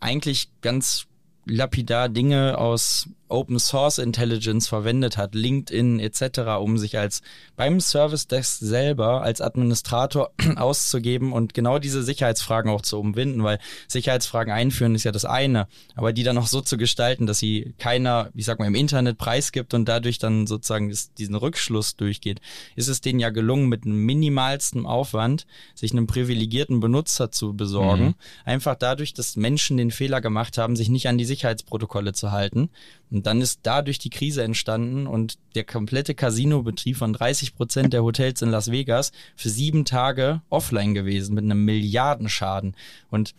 eigentlich ganz lapidar Dinge aus Open Source Intelligence verwendet hat, LinkedIn etc., um sich als beim Service Desk selber als Administrator auszugeben und genau diese Sicherheitsfragen auch zu umwinden, weil Sicherheitsfragen einführen ist ja das eine, aber die dann auch so zu gestalten, dass sie keiner, ich sag mal, im Internet preisgibt und dadurch dann sozusagen diesen Rückschluss durchgeht, ist es denen ja gelungen, mit einem minimalsten Aufwand sich einen privilegierten Benutzer zu besorgen, mhm. einfach dadurch, dass Menschen den Fehler gemacht haben, sich nicht an die Sicherheitsprotokolle zu halten und dann ist dadurch die Krise entstanden und der komplette Casino-Betrieb von 30 Prozent der Hotels in Las Vegas für sieben Tage offline gewesen mit einem Milliardenschaden. Und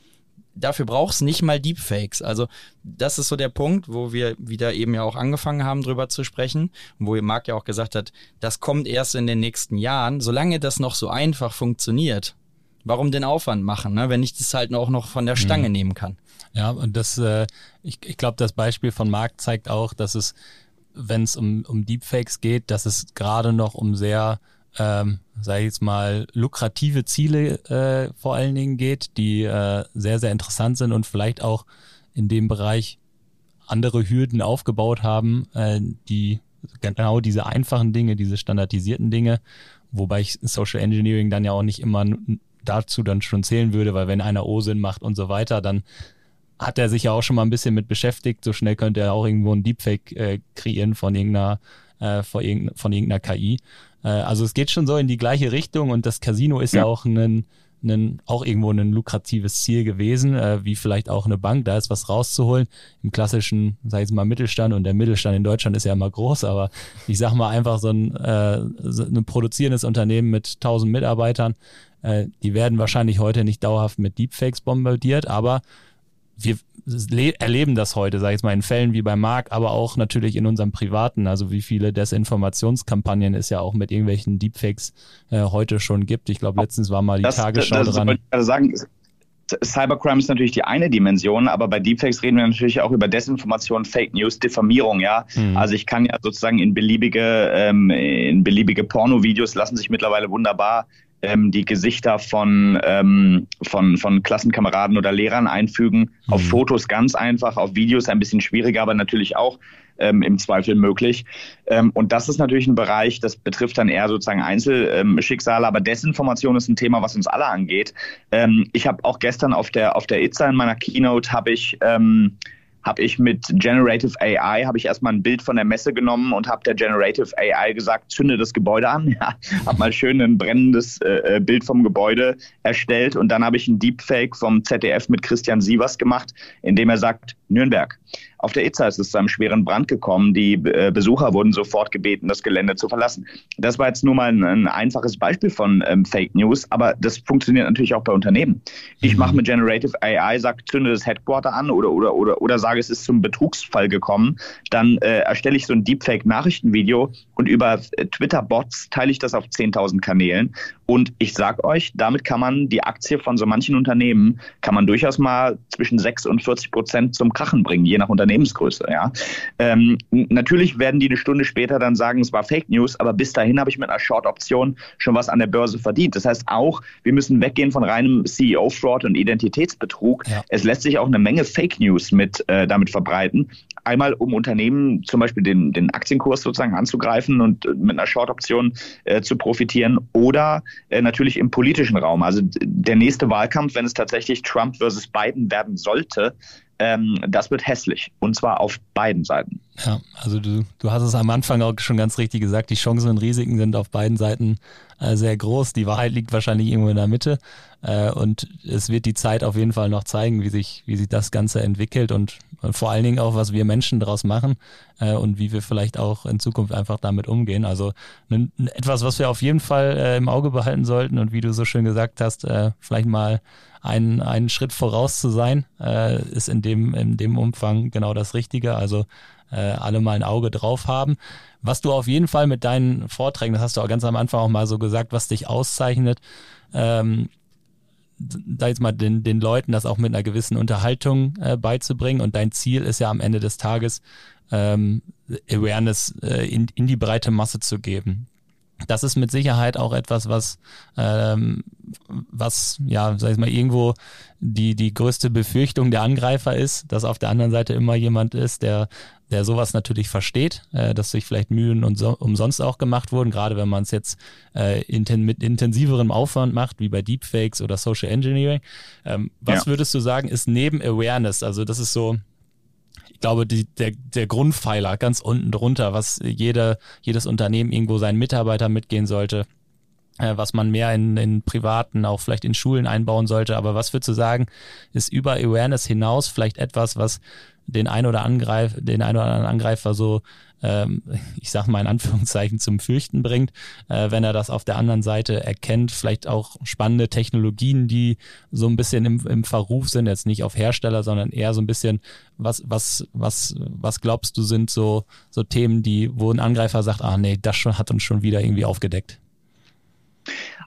dafür braucht es nicht mal Deepfakes. Also das ist so der Punkt, wo wir wieder eben ja auch angefangen haben, drüber zu sprechen. Wo Marc ja auch gesagt hat, das kommt erst in den nächsten Jahren. Solange das noch so einfach funktioniert, warum den Aufwand machen, ne? wenn ich das halt auch noch von der Stange mhm. nehmen kann? Ja, und das, äh, ich, ich glaube, das Beispiel von Marc zeigt auch, dass es, wenn es um, um Deepfakes geht, dass es gerade noch um sehr, ähm, sage ich jetzt mal, lukrative Ziele äh, vor allen Dingen geht, die äh, sehr, sehr interessant sind und vielleicht auch in dem Bereich andere Hürden aufgebaut haben, äh, die genau diese einfachen Dinge, diese standardisierten Dinge, wobei ich Social Engineering dann ja auch nicht immer dazu dann schon zählen würde, weil wenn einer OSIN macht und so weiter, dann hat er sich ja auch schon mal ein bisschen mit beschäftigt. So schnell könnte er auch irgendwo ein Deepfake äh, kreieren von irgendeiner, äh, von, irgendeiner, von irgendeiner KI. Äh, also es geht schon so in die gleiche Richtung und das Casino ist ja, ja auch ein, ein, auch irgendwo ein lukratives Ziel gewesen, äh, wie vielleicht auch eine Bank, da ist was rauszuholen. Im klassischen, sag ich jetzt mal, Mittelstand und der Mittelstand in Deutschland ist ja immer groß, aber ich sag mal einfach so ein, äh, so ein produzierendes Unternehmen mit 1000 Mitarbeitern, äh, die werden wahrscheinlich heute nicht dauerhaft mit Deepfakes bombardiert, aber wir erleben das heute, sage ich jetzt mal, in Fällen wie bei Marc, aber auch natürlich in unserem privaten, also wie viele Desinformationskampagnen es ja auch mit irgendwelchen Deepfakes äh, heute schon gibt. Ich glaube, letztens war mal die das, Tagesschau das, das dran. Ich sagen, Cybercrime ist natürlich die eine Dimension, aber bei Deepfakes reden wir natürlich auch über Desinformation, Fake News, Diffamierung, ja. Mhm. Also ich kann ja sozusagen in beliebige, ähm, in beliebige Porno-Videos lassen sich mittlerweile wunderbar ähm, die Gesichter von, ähm, von, von Klassenkameraden oder Lehrern einfügen. Mhm. Auf Fotos ganz einfach, auf Videos ein bisschen schwieriger, aber natürlich auch ähm, im Zweifel möglich. Ähm, und das ist natürlich ein Bereich, das betrifft dann eher sozusagen Einzelschicksale, aber Desinformation ist ein Thema, was uns alle angeht. Ähm, ich habe auch gestern auf der, auf der ITSA in meiner Keynote habe ich ähm, habe ich mit Generative AI, habe ich erstmal ein Bild von der Messe genommen und habe der Generative AI gesagt, zünde das Gebäude an. Ja, habe mal schön ein brennendes äh, äh, Bild vom Gebäude erstellt und dann habe ich ein Deepfake vom ZDF mit Christian Sievers gemacht, in dem er sagt, Nürnberg. Auf der ITSA ist es zu einem schweren Brand gekommen. Die äh, Besucher wurden sofort gebeten, das Gelände zu verlassen. Das war jetzt nur mal ein, ein einfaches Beispiel von ähm, Fake News, aber das funktioniert natürlich auch bei Unternehmen. Ich mache mhm. mit Generative AI, sage, zünde das Headquarter an oder, oder, oder, oder sage, es ist zum Betrugsfall gekommen. Dann äh, erstelle ich so ein Deepfake-Nachrichtenvideo und über äh, Twitter-Bots teile ich das auf 10.000 Kanälen. Und ich sag euch, damit kann man die Aktie von so manchen Unternehmen, kann man durchaus mal zwischen 6 und 40 Prozent zum Krachen bringen, je nach Unternehmensgröße. Ja. Ähm, natürlich werden die eine Stunde später dann sagen, es war Fake News, aber bis dahin habe ich mit einer Short-Option schon was an der Börse verdient. Das heißt auch, wir müssen weggehen von reinem CEO-Fraud und Identitätsbetrug. Ja. Es lässt sich auch eine Menge Fake News mit äh, damit verbreiten. Einmal, um Unternehmen zum Beispiel den, den Aktienkurs sozusagen anzugreifen und äh, mit einer Short-Option äh, zu profitieren oder äh, natürlich im politischen Raum. Also der nächste Wahlkampf, wenn es tatsächlich Trump versus Biden werden sollte, ähm, das wird hässlich. Und zwar auf beiden Seiten. Ja, also du, du hast es am Anfang auch schon ganz richtig gesagt, die Chancen und Risiken sind auf beiden Seiten sehr groß. Die Wahrheit liegt wahrscheinlich irgendwo in der Mitte. Äh, und es wird die Zeit auf jeden Fall noch zeigen, wie sich, wie sich das Ganze entwickelt und, vor allen Dingen auch, was wir Menschen daraus machen äh, und wie wir vielleicht auch in Zukunft einfach damit umgehen. Also etwas, was wir auf jeden Fall äh, im Auge behalten sollten und wie du so schön gesagt hast, äh, vielleicht mal einen, einen Schritt voraus zu sein, äh, ist in dem, in dem Umfang genau das Richtige. Also äh, alle mal ein Auge drauf haben. Was du auf jeden Fall mit deinen Vorträgen, das hast du auch ganz am Anfang auch mal so gesagt, was dich auszeichnet, ähm, da jetzt mal den, den Leuten das auch mit einer gewissen Unterhaltung äh, beizubringen. Und dein Ziel ist ja am Ende des Tages, ähm, Awareness äh, in, in die breite Masse zu geben das ist mit Sicherheit auch etwas, was, ähm, was ja, sag ich mal, irgendwo die, die größte Befürchtung der Angreifer ist, dass auf der anderen Seite immer jemand ist, der, der sowas natürlich versteht, äh, dass sich vielleicht Mühen und so, umsonst auch gemacht wurden, gerade wenn man es jetzt äh, inten, mit intensiverem Aufwand macht, wie bei Deepfakes oder Social Engineering. Ähm, was ja. würdest du sagen, ist neben Awareness, also das ist so, glaube, die, der, der Grundpfeiler ganz unten drunter, was jede, jedes Unternehmen irgendwo seinen Mitarbeitern mitgehen sollte, äh, was man mehr in, in privaten, auch vielleicht in Schulen einbauen sollte. Aber was würdest du sagen, ist über Awareness hinaus vielleicht etwas, was den ein oder Angreif, den ein oder anderen Angreifer so ähm, ich sag mal in Anführungszeichen, zum Fürchten bringt, äh, wenn er das auf der anderen Seite erkennt. Vielleicht auch spannende Technologien, die so ein bisschen im, im Verruf sind, jetzt nicht auf Hersteller, sondern eher so ein bisschen, was, was, was, was glaubst du, sind so, so Themen, die, wo ein Angreifer sagt, ah nee, das schon hat uns schon wieder irgendwie aufgedeckt?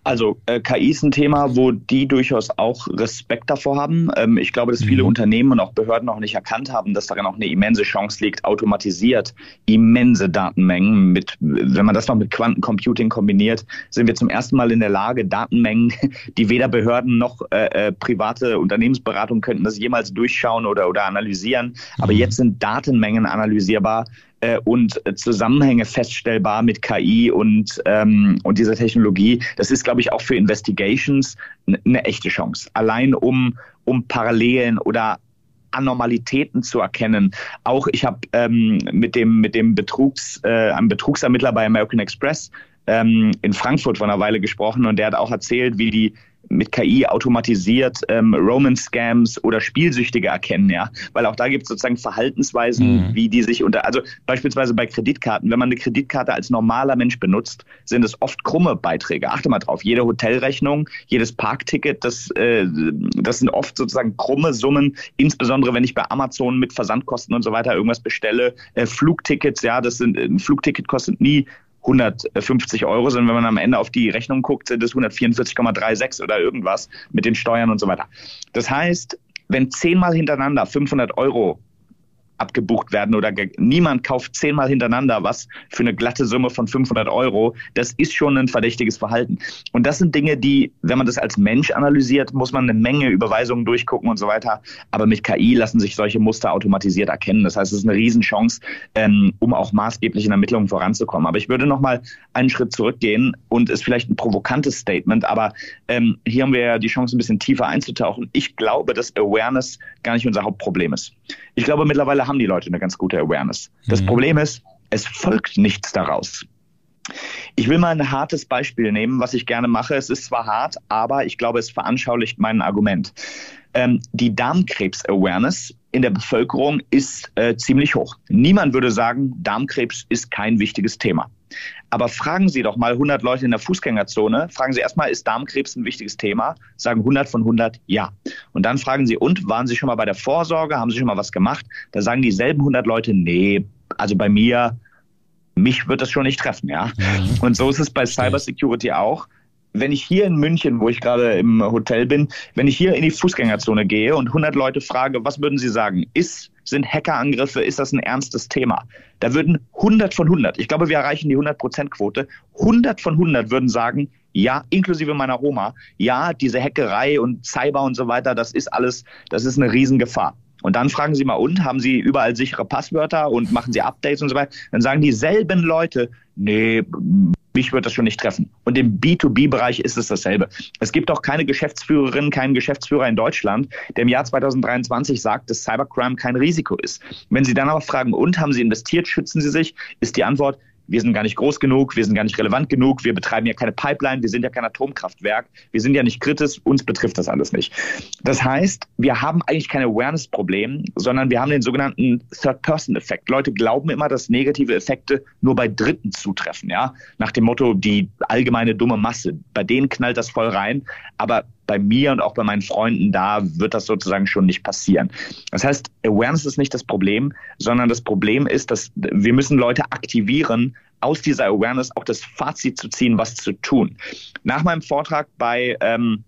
Also äh, KI ist ein Thema, wo die durchaus auch Respekt davor haben. Ähm, ich glaube, dass viele mhm. Unternehmen und auch Behörden auch nicht erkannt haben, dass darin auch eine immense Chance liegt, automatisiert immense Datenmengen mit, wenn man das noch mit Quantencomputing kombiniert, sind wir zum ersten Mal in der Lage, Datenmengen, die weder Behörden noch äh, äh, private Unternehmensberatung könnten das jemals durchschauen oder, oder analysieren. Aber mhm. jetzt sind Datenmengen analysierbar, äh, und Zusammenhänge feststellbar mit KI und, ähm, und dieser Technologie. Das ist, glaube ich, auch für Investigations eine echte Chance. Allein um, um Parallelen oder Anormalitäten zu erkennen. Auch ich habe ähm, mit dem mit dem Betrugs äh, einem Betrugsermittler bei American Express ähm, in Frankfurt vor einer Weile gesprochen und der hat auch erzählt, wie die mit KI automatisiert ähm, Roman-Scams oder Spielsüchtige erkennen, ja. Weil auch da gibt es sozusagen Verhaltensweisen, mhm. wie die sich unter, also beispielsweise bei Kreditkarten, wenn man eine Kreditkarte als normaler Mensch benutzt, sind es oft krumme Beiträge. Achte mal drauf, jede Hotelrechnung, jedes Parkticket, das, äh, das sind oft sozusagen krumme Summen, insbesondere wenn ich bei Amazon mit Versandkosten und so weiter irgendwas bestelle. Äh, Flugtickets, ja, das sind, ein Flugticket kostet nie 150 Euro, sondern wenn man am Ende auf die Rechnung guckt, sind es 144,36 oder irgendwas mit den Steuern und so weiter. Das heißt, wenn zehnmal hintereinander 500 Euro abgebucht werden oder niemand kauft zehnmal hintereinander was für eine glatte Summe von 500 Euro. Das ist schon ein verdächtiges Verhalten. Und das sind Dinge, die, wenn man das als Mensch analysiert, muss man eine Menge Überweisungen durchgucken und so weiter. Aber mit KI lassen sich solche Muster automatisiert erkennen. Das heißt, es ist eine Riesenchance, ähm, um auch maßgeblich in Ermittlungen voranzukommen. Aber ich würde noch mal einen Schritt zurückgehen und ist vielleicht ein provokantes Statement, aber ähm, hier haben wir ja die Chance, ein bisschen tiefer einzutauchen. Ich glaube, dass Awareness gar nicht unser Hauptproblem ist. Ich glaube, mittlerweile haben die Leute eine ganz gute Awareness. Das mhm. Problem ist, es folgt nichts daraus. Ich will mal ein hartes Beispiel nehmen, was ich gerne mache. Es ist zwar hart, aber ich glaube, es veranschaulicht mein Argument. Ähm, die Darmkrebs-Awareness in der Bevölkerung ist äh, ziemlich hoch. Niemand würde sagen, Darmkrebs ist kein wichtiges Thema. Aber fragen Sie doch mal 100 Leute in der Fußgängerzone, fragen Sie erstmal, ist Darmkrebs ein wichtiges Thema? Sagen 100 von 100 ja. Und dann fragen Sie, und waren Sie schon mal bei der Vorsorge? Haben Sie schon mal was gemacht? Da sagen dieselben 100 Leute, nee, also bei mir, mich wird das schon nicht treffen, ja. Mhm. Und so ist es bei Cybersecurity auch wenn ich hier in München, wo ich gerade im Hotel bin, wenn ich hier in die Fußgängerzone gehe und 100 Leute frage, was würden sie sagen? Ist, sind Hackerangriffe, ist das ein ernstes Thema? Da würden 100 von 100, ich glaube, wir erreichen die 100%-Quote, 100 von 100 würden sagen, ja, inklusive meiner Oma, ja, diese Hackerei und Cyber und so weiter, das ist alles, das ist eine Riesengefahr. Und dann fragen Sie mal, und haben Sie überall sichere Passwörter und machen Sie Updates und so weiter? Dann sagen dieselben Leute, nee, mich wird das schon nicht treffen. Und im B2B-Bereich ist es dasselbe. Es gibt auch keine Geschäftsführerin, keinen Geschäftsführer in Deutschland, der im Jahr 2023 sagt, dass Cybercrime kein Risiko ist. Wenn Sie dann aber fragen, und haben Sie investiert, schützen Sie sich, ist die Antwort, wir sind gar nicht groß genug, wir sind gar nicht relevant genug, wir betreiben ja keine Pipeline, wir sind ja kein Atomkraftwerk, wir sind ja nicht kritisch, uns betrifft das alles nicht. Das heißt, wir haben eigentlich kein Awareness-Problem, sondern wir haben den sogenannten Third-Person-Effekt. Leute glauben immer, dass negative Effekte nur bei Dritten zutreffen, ja, nach dem Motto, die allgemeine dumme Masse. Bei denen knallt das voll rein, aber bei mir und auch bei meinen Freunden da wird das sozusagen schon nicht passieren. Das heißt, Awareness ist nicht das Problem, sondern das Problem ist, dass wir müssen Leute aktivieren, aus dieser Awareness auch das Fazit zu ziehen, was zu tun. Nach meinem Vortrag bei ähm,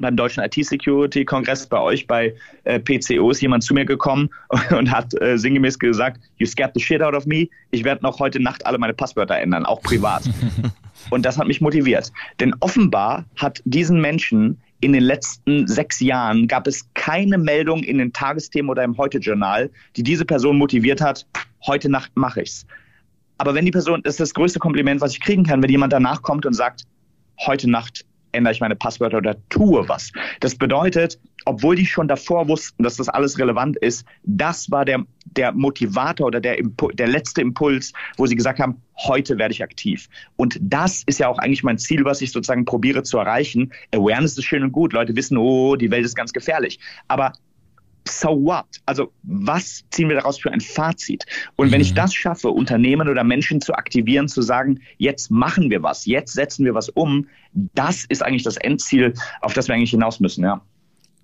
beim Deutschen IT-Security-Kongress bei euch bei äh, PCO ist jemand zu mir gekommen und hat äh, sinngemäß gesagt, you scared the shit out of me. Ich werde noch heute Nacht alle meine Passwörter ändern, auch privat. und das hat mich motiviert. Denn offenbar hat diesen Menschen in den letzten sechs Jahren gab es keine Meldung in den Tagesthemen oder im Heute-Journal, die diese Person motiviert hat, heute Nacht mache ich's. Aber wenn die Person, das ist das größte Kompliment, was ich kriegen kann, wenn jemand danach kommt und sagt, heute Nacht ändere ich meine Passwörter oder tue was. Das bedeutet, obwohl die schon davor wussten, dass das alles relevant ist, das war der, der Motivator oder der, der letzte Impuls, wo sie gesagt haben, heute werde ich aktiv. Und das ist ja auch eigentlich mein Ziel, was ich sozusagen probiere zu erreichen. Awareness ist schön und gut. Leute wissen, oh, die Welt ist ganz gefährlich. Aber so what? Also was ziehen wir daraus für ein Fazit? Und wenn ich mhm. das schaffe, Unternehmen oder Menschen zu aktivieren, zu sagen, jetzt machen wir was, jetzt setzen wir was um, das ist eigentlich das Endziel, auf das wir eigentlich hinaus müssen, ja.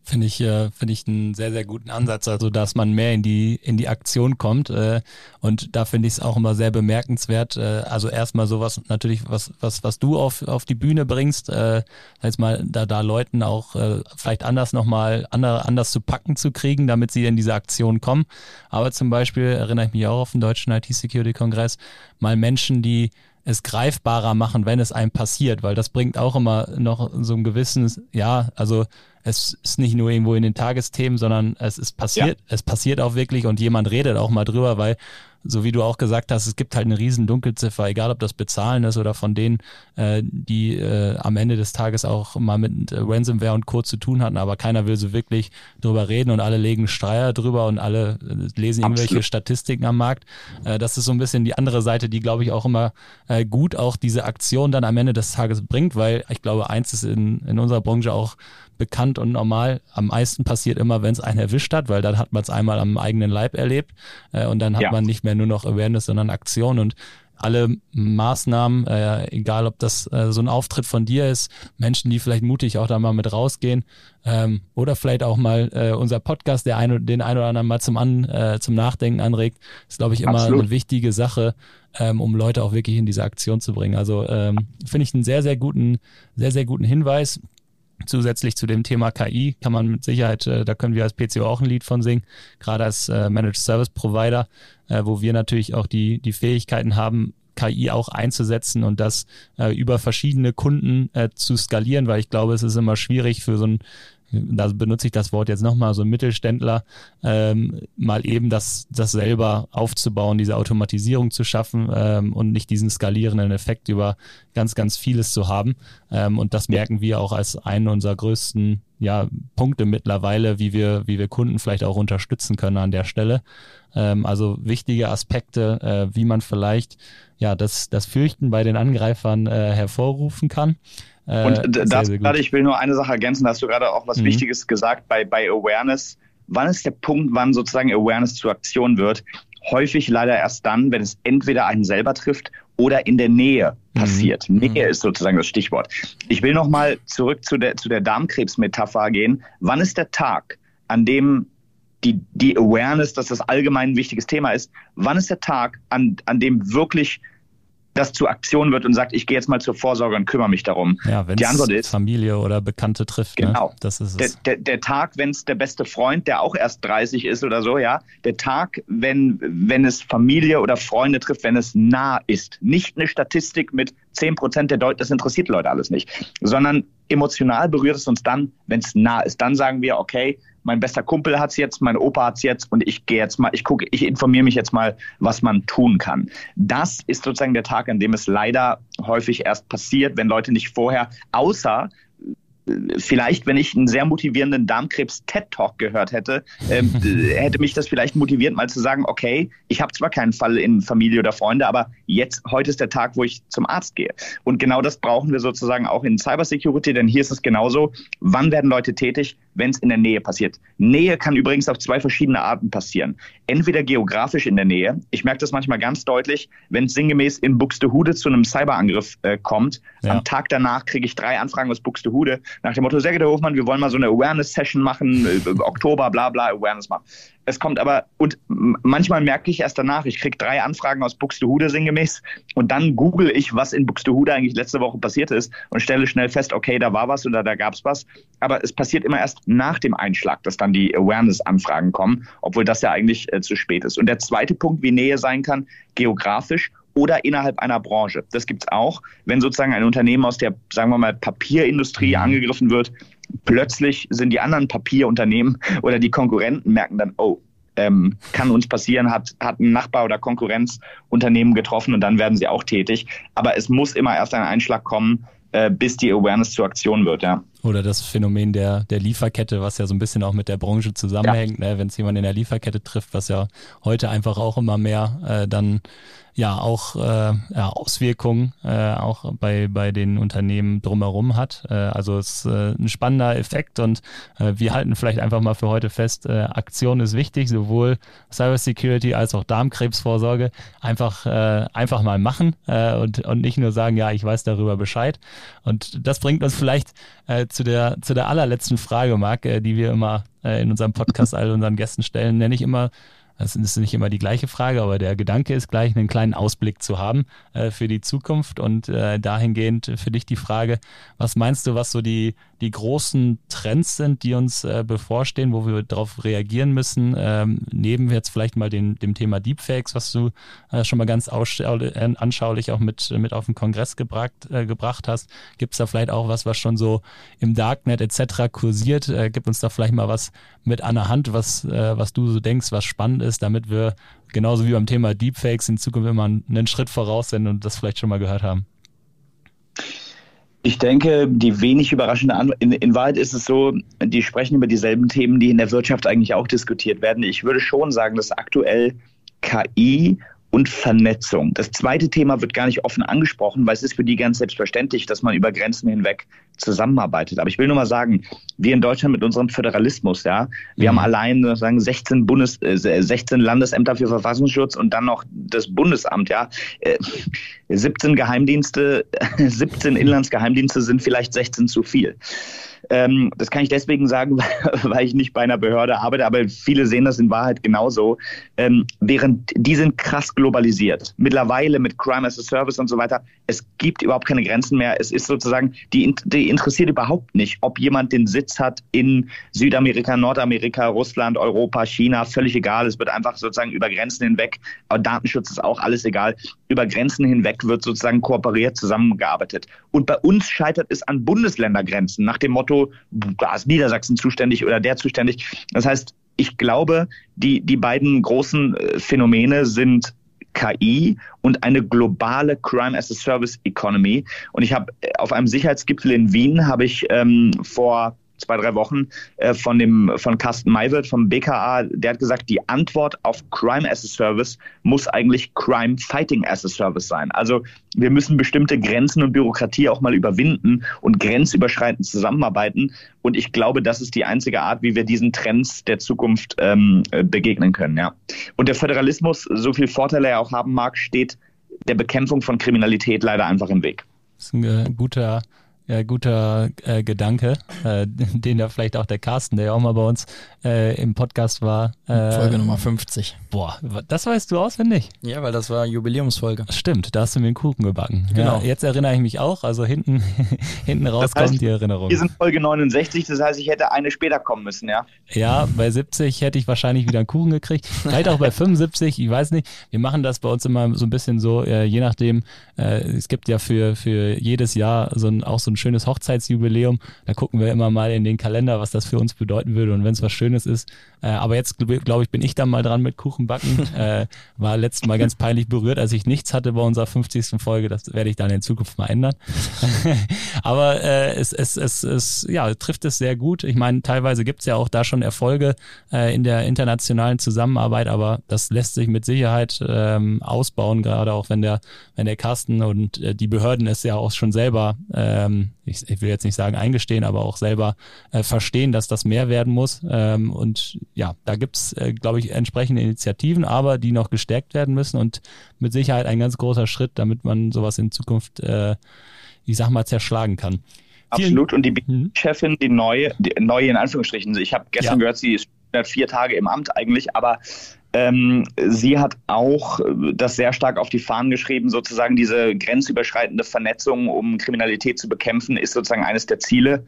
Finde ich, äh, finde ich einen sehr, sehr guten Ansatz, also dass man mehr in die, in die Aktion kommt. Äh, und da finde ich es auch immer sehr bemerkenswert. Äh, also erstmal sowas natürlich, was, was, was du auf, auf die Bühne bringst, äh, jetzt mal da, da Leuten auch äh, vielleicht anders nochmal andere, anders zu packen zu kriegen, damit sie in diese Aktion kommen. Aber zum Beispiel erinnere ich mich auch auf den deutschen IT-Security-Kongress, mal Menschen, die es greifbarer machen, wenn es einem passiert, weil das bringt auch immer noch so ein gewisses, ja, also es ist nicht nur irgendwo in den Tagesthemen, sondern es ist passiert, ja. es passiert auch wirklich und jemand redet auch mal drüber, weil so wie du auch gesagt hast, es gibt halt eine riesen Dunkelziffer, egal ob das Bezahlen ist oder von denen, äh, die äh, am Ende des Tages auch mal mit Ransomware und Co. zu tun hatten, aber keiner will so wirklich drüber reden und alle legen Streier drüber und alle äh, lesen irgendwelche Absolut. Statistiken am Markt. Äh, das ist so ein bisschen die andere Seite, die, glaube ich, auch immer äh, gut auch diese Aktion dann am Ende des Tages bringt, weil ich glaube, eins ist in, in unserer Branche auch bekannt und normal. Am meisten passiert immer, wenn es einen erwischt hat, weil dann hat man es einmal am eigenen Leib erlebt äh, und dann hat ja. man nicht mehr nur noch Awareness, sondern Aktion und alle Maßnahmen, äh, egal ob das äh, so ein Auftritt von dir ist, Menschen, die vielleicht mutig auch da mal mit rausgehen ähm, oder vielleicht auch mal äh, unser Podcast, der ein, den einen oder anderen mal zum, An, äh, zum Nachdenken anregt, ist, glaube ich, immer Absolut. eine wichtige Sache, ähm, um Leute auch wirklich in diese Aktion zu bringen. Also ähm, finde ich einen sehr, sehr guten, sehr, sehr guten Hinweis. Zusätzlich zu dem Thema KI kann man mit Sicherheit, äh, da können wir als PCO auch ein Lied von singen, gerade als äh, Managed Service Provider, äh, wo wir natürlich auch die, die Fähigkeiten haben, KI auch einzusetzen und das äh, über verschiedene Kunden äh, zu skalieren, weil ich glaube, es ist immer schwierig für so ein da benutze ich das Wort jetzt nochmal, so ein Mittelständler, ähm, mal eben das, das selber aufzubauen, diese Automatisierung zu schaffen ähm, und nicht diesen skalierenden Effekt über ganz, ganz vieles zu haben. Ähm, und das merken wir auch als einen unserer größten ja, Punkte mittlerweile, wie wir, wie wir Kunden vielleicht auch unterstützen können an der Stelle. Ähm, also wichtige Aspekte, äh, wie man vielleicht ja das, das Fürchten bei den Angreifern äh, hervorrufen kann. Äh, und das gerade, ich will nur eine Sache ergänzen, da hast du gerade auch was mhm. Wichtiges gesagt bei, bei Awareness. Wann ist der Punkt, wann sozusagen Awareness zur Aktion wird? Häufig leider erst dann, wenn es entweder einen selber trifft oder in der Nähe mhm. passiert. Mhm. Nähe ist sozusagen das Stichwort. Ich will nochmal zurück zu der, zu der Darmkrebsmetapher gehen. Wann ist der Tag, an dem die, die Awareness, dass das allgemein ein wichtiges Thema ist, wann ist der Tag, an, an dem wirklich das zur Aktion wird und sagt, ich gehe jetzt mal zur Vorsorge und kümmere mich darum. Ja, wenn es Familie oder Bekannte trifft. Ne? Genau. Ne? Das ist es. Der, der, der Tag, wenn es der beste Freund, der auch erst 30 ist oder so, ja. Der Tag, wenn, wenn es Familie oder Freunde trifft, wenn es nah ist. Nicht eine Statistik mit 10 Prozent der Leute, das interessiert Leute alles nicht. Sondern emotional berührt es uns dann, wenn es nah ist. Dann sagen wir, okay, mein bester Kumpel hat's jetzt, mein Opa hat's jetzt und ich gehe jetzt mal, ich gucke, ich informiere mich jetzt mal, was man tun kann. Das ist sozusagen der Tag, an dem es leider häufig erst passiert, wenn Leute nicht vorher, außer vielleicht, wenn ich einen sehr motivierenden Darmkrebs-TED-Talk gehört hätte, ähm, hätte mich das vielleicht motiviert, mal zu sagen, okay, ich habe zwar keinen Fall in Familie oder Freunde, aber jetzt, heute ist der Tag, wo ich zum Arzt gehe. Und genau das brauchen wir sozusagen auch in Cybersecurity, denn hier ist es genauso. Wann werden Leute tätig? Wenn es in der Nähe passiert. Nähe kann übrigens auf zwei verschiedene Arten passieren. Entweder geografisch in der Nähe. Ich merke das manchmal ganz deutlich, wenn es sinngemäß in Buxtehude zu einem Cyberangriff äh, kommt. Ja. Am Tag danach kriege ich drei Anfragen aus Buxtehude nach dem Motto, sehr geehrter Hofmann, wir wollen mal so eine Awareness-Session machen, äh, Oktober, bla bla, Awareness machen. Es kommt aber, und manchmal merke ich erst danach, ich kriege drei Anfragen aus Buxtehude sinngemäß und dann google ich, was in Buxtehude eigentlich letzte Woche passiert ist und stelle schnell fest, okay, da war was oder da gab es was. Aber es passiert immer erst nach dem Einschlag, dass dann die Awareness-Anfragen kommen, obwohl das ja eigentlich äh, zu spät ist. Und der zweite Punkt, wie Nähe sein kann, geografisch oder innerhalb einer Branche. Das gibt es auch, wenn sozusagen ein Unternehmen aus der, sagen wir mal, Papierindustrie mhm. angegriffen wird. Plötzlich sind die anderen Papierunternehmen oder die Konkurrenten merken dann, oh, ähm, kann uns passieren, hat, hat ein Nachbar- oder Konkurrenzunternehmen getroffen und dann werden sie auch tätig. Aber es muss immer erst ein Einschlag kommen, äh, bis die Awareness zur Aktion wird, ja. Oder das Phänomen der, der Lieferkette, was ja so ein bisschen auch mit der Branche zusammenhängt, ja. ne? wenn es jemand in der Lieferkette trifft, was ja heute einfach auch immer mehr äh, dann ja auch äh, ja, Auswirkungen äh, auch bei, bei den Unternehmen drumherum hat. Äh, also es ist äh, ein spannender Effekt und äh, wir halten vielleicht einfach mal für heute fest, äh, Aktion ist wichtig, sowohl Cybersecurity als auch Darmkrebsvorsorge. Einfach, äh, einfach mal machen äh, und, und nicht nur sagen, ja, ich weiß darüber Bescheid. Und das bringt uns vielleicht äh, zu, der, zu der allerletzten Frage, Marc, äh, die wir immer äh, in unserem Podcast all unseren Gästen stellen, nenne ich immer das ist nicht immer die gleiche Frage, aber der Gedanke ist gleich, einen kleinen Ausblick zu haben äh, für die Zukunft und äh, dahingehend für dich die Frage, was meinst du, was so die, die großen Trends sind, die uns äh, bevorstehen, wo wir darauf reagieren müssen? Ähm, neben jetzt vielleicht mal den, dem Thema Deepfakes, was du äh, schon mal ganz anschaulich auch mit, mit auf den Kongress gebracht, äh, gebracht hast, gibt es da vielleicht auch was, was schon so im Darknet etc. kursiert? Äh, gib uns da vielleicht mal was mit an der Hand, was, äh, was du so denkst, was spannend Ist, damit wir genauso wie beim Thema Deepfakes in Zukunft immer einen Schritt voraus sind und das vielleicht schon mal gehört haben? Ich denke, die wenig überraschende Antwort, in, in, Wahrheit ist es so, die sprechen über dieselben Themen, die in der Wirtschaft eigentlich auch diskutiert werden. Ich würde schon sagen, dass aktuell KI und Vernetzung. Das zweite Thema wird gar nicht offen angesprochen, weil es ist für die ganz selbstverständlich, dass man über Grenzen hinweg zusammenarbeitet. Aber ich will nur mal sagen, wir in Deutschland mit unserem Föderalismus, ja, wir mhm. haben allein sagen 16 Bundes, äh, 16 Landesämter für Verfassungsschutz und dann noch das Bundesamt, ja. Äh, 17 Geheimdienste, 17 Inlandsgeheimdienste sind vielleicht 16 zu viel. Ähm, das kann ich deswegen sagen, weil ich nicht bei einer Behörde arbeite, aber viele sehen das in Wahrheit genauso. Ähm, während die sind krass globalisiert. Mittlerweile mit Crime as a Service und so weiter. Es gibt überhaupt keine Grenzen mehr. Es ist sozusagen, die, die interessiert überhaupt nicht, ob jemand den Sitz hat in Südamerika, Nordamerika, Russland, Europa, China. Völlig egal. Es wird einfach sozusagen über Grenzen hinweg, Datenschutz ist auch alles egal. Über Grenzen hinweg wird sozusagen kooperiert, zusammengearbeitet. Und bei uns scheitert es an Bundesländergrenzen nach dem Motto, da ist Niedersachsen zuständig oder der zuständig. Das heißt, ich glaube, die, die beiden großen äh, Phänomene sind KI und eine globale Crime as a Service Economy. Und ich habe äh, auf einem Sicherheitsgipfel in Wien habe ich ähm, vor zwei, drei Wochen äh, von dem von Carsten Maywirth vom BKA, der hat gesagt, die Antwort auf Crime as a Service muss eigentlich Crime Fighting as a Service sein. Also wir müssen bestimmte Grenzen und Bürokratie auch mal überwinden und grenzüberschreitend zusammenarbeiten. Und ich glaube, das ist die einzige Art, wie wir diesen Trends der Zukunft ähm, begegnen können. Ja. Und der Föderalismus, so viel Vorteile er auch haben mag, steht der Bekämpfung von Kriminalität leider einfach im Weg. Das ist ein äh, guter ja, guter äh, Gedanke, äh, den ja vielleicht auch der Carsten, der ja auch mal bei uns äh, im Podcast war. Äh, Folge Nummer 50. Boah, das weißt du auswendig? Ja, weil das war Jubiläumsfolge. Stimmt, da hast du mir einen Kuchen gebacken. Genau. Ja, jetzt erinnere ich mich auch, also hinten, hinten raus das heißt, kommt die Erinnerung. Wir sind Folge 69, das heißt, ich hätte eine später kommen müssen, ja? Ja, bei 70 hätte ich wahrscheinlich wieder einen Kuchen gekriegt. Vielleicht auch bei 75, ich weiß nicht. Wir machen das bei uns immer so ein bisschen so, äh, je nachdem, äh, es gibt ja für, für jedes Jahr so ein, auch so ein schönes Hochzeitsjubiläum. Da gucken wir immer mal in den Kalender, was das für uns bedeuten würde und wenn es was Schönes ist. Äh, aber jetzt, glaube ich, bin ich dann mal dran mit Kuchenbacken. äh, war letztes Mal ganz peinlich berührt, als ich nichts hatte bei unserer 50. Folge. Das werde ich dann in Zukunft mal ändern. aber äh, es, es, es, es ja, trifft es sehr gut. Ich meine, teilweise gibt es ja auch da schon Erfolge äh, in der internationalen Zusammenarbeit, aber das lässt sich mit Sicherheit ähm, ausbauen, gerade auch wenn der, wenn der Carsten und äh, die Behörden es ja auch schon selber ähm, ich, ich will jetzt nicht sagen eingestehen, aber auch selber äh, verstehen, dass das mehr werden muss. Ähm, und ja, da gibt's, äh, glaube ich, entsprechende Initiativen, aber die noch gestärkt werden müssen und mit Sicherheit ein ganz großer Schritt, damit man sowas in Zukunft, äh, ich sag mal, zerschlagen kann. Absolut. Und die mhm. Chefin, die neue, die neue in Anführungsstrichen, ich habe gestern ja. gehört, sie ist vier Tage im Amt eigentlich, aber ähm, sie hat auch das sehr stark auf die Fahnen geschrieben, sozusagen diese grenzüberschreitende Vernetzung, um Kriminalität zu bekämpfen, ist sozusagen eines der Ziele.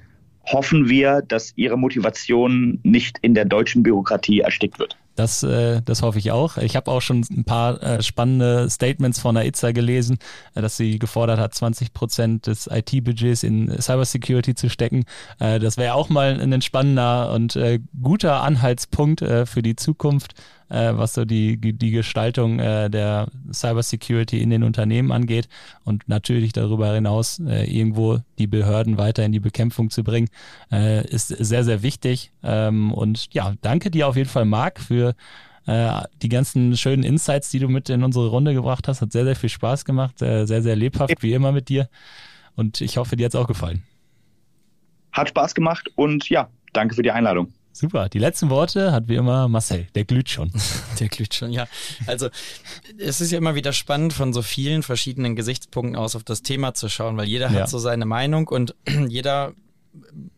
Hoffen wir, dass ihre Motivation nicht in der deutschen Bürokratie erstickt wird. Das, äh, das hoffe ich auch. Ich habe auch schon ein paar äh, spannende Statements von der ITSA gelesen, äh, dass sie gefordert hat, 20 Prozent des IT-Budgets in Cybersecurity zu stecken. Äh, das wäre auch mal ein spannender und äh, guter Anhaltspunkt äh, für die Zukunft, äh, was so die, die Gestaltung äh, der Cybersecurity in den Unternehmen angeht und natürlich darüber hinaus äh, irgendwo die Behörden weiter in die Bekämpfung zu bringen, äh, ist sehr, sehr wichtig. Ähm, und ja, danke dir auf jeden Fall, Marc, für äh, die ganzen schönen Insights, die du mit in unsere Runde gebracht hast. Hat sehr, sehr viel Spaß gemacht, äh, sehr, sehr lebhaft, wie immer mit dir. Und ich hoffe, dir hat es auch gefallen. Hat Spaß gemacht und ja, danke für die Einladung. Super. Die letzten Worte hat wie immer Marcel. Der glüht schon. Der glüht schon, ja. Also es ist ja immer wieder spannend, von so vielen verschiedenen Gesichtspunkten aus auf das Thema zu schauen, weil jeder ja. hat so seine Meinung und jeder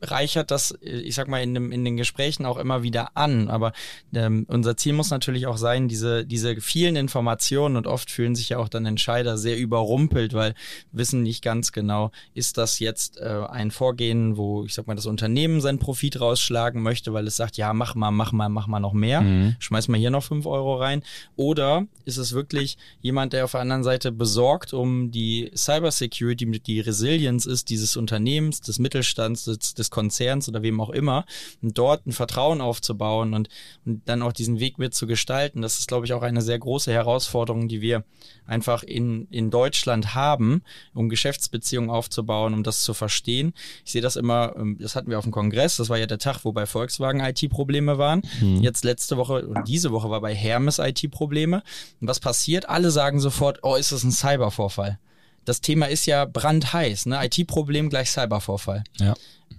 reichert das, ich sag mal, in, dem, in den Gesprächen auch immer wieder an. Aber ähm, unser Ziel muss natürlich auch sein, diese, diese vielen Informationen und oft fühlen sich ja auch dann Entscheider sehr überrumpelt, weil wissen nicht ganz genau, ist das jetzt äh, ein Vorgehen, wo ich sag mal, das Unternehmen seinen Profit rausschlagen möchte, weil es sagt, ja, mach mal, mach mal, mach mal noch mehr, mhm. schmeiß mal hier noch fünf Euro rein. Oder ist es wirklich jemand, der auf der anderen Seite besorgt um die Cybersecurity, die Resilience ist dieses Unternehmens, des Mittelstands, des, des Konzerns oder wem auch immer, und dort ein Vertrauen aufzubauen und, und dann auch diesen Weg mit zu gestalten. Das ist, glaube ich, auch eine sehr große Herausforderung, die wir einfach in, in Deutschland haben, um Geschäftsbeziehungen aufzubauen, um das zu verstehen. Ich sehe das immer, ähm, das hatten wir auf dem Kongress, das war ja der Tag, wo bei Volkswagen IT-Probleme waren. Mhm. Jetzt letzte Woche und diese Woche war bei Hermes IT-Probleme. Und was passiert? Alle sagen sofort, oh, ist das ein Cybervorfall? Das Thema ist ja brandheiß, ne? IT-Problem gleich Cybervorfall. Ja.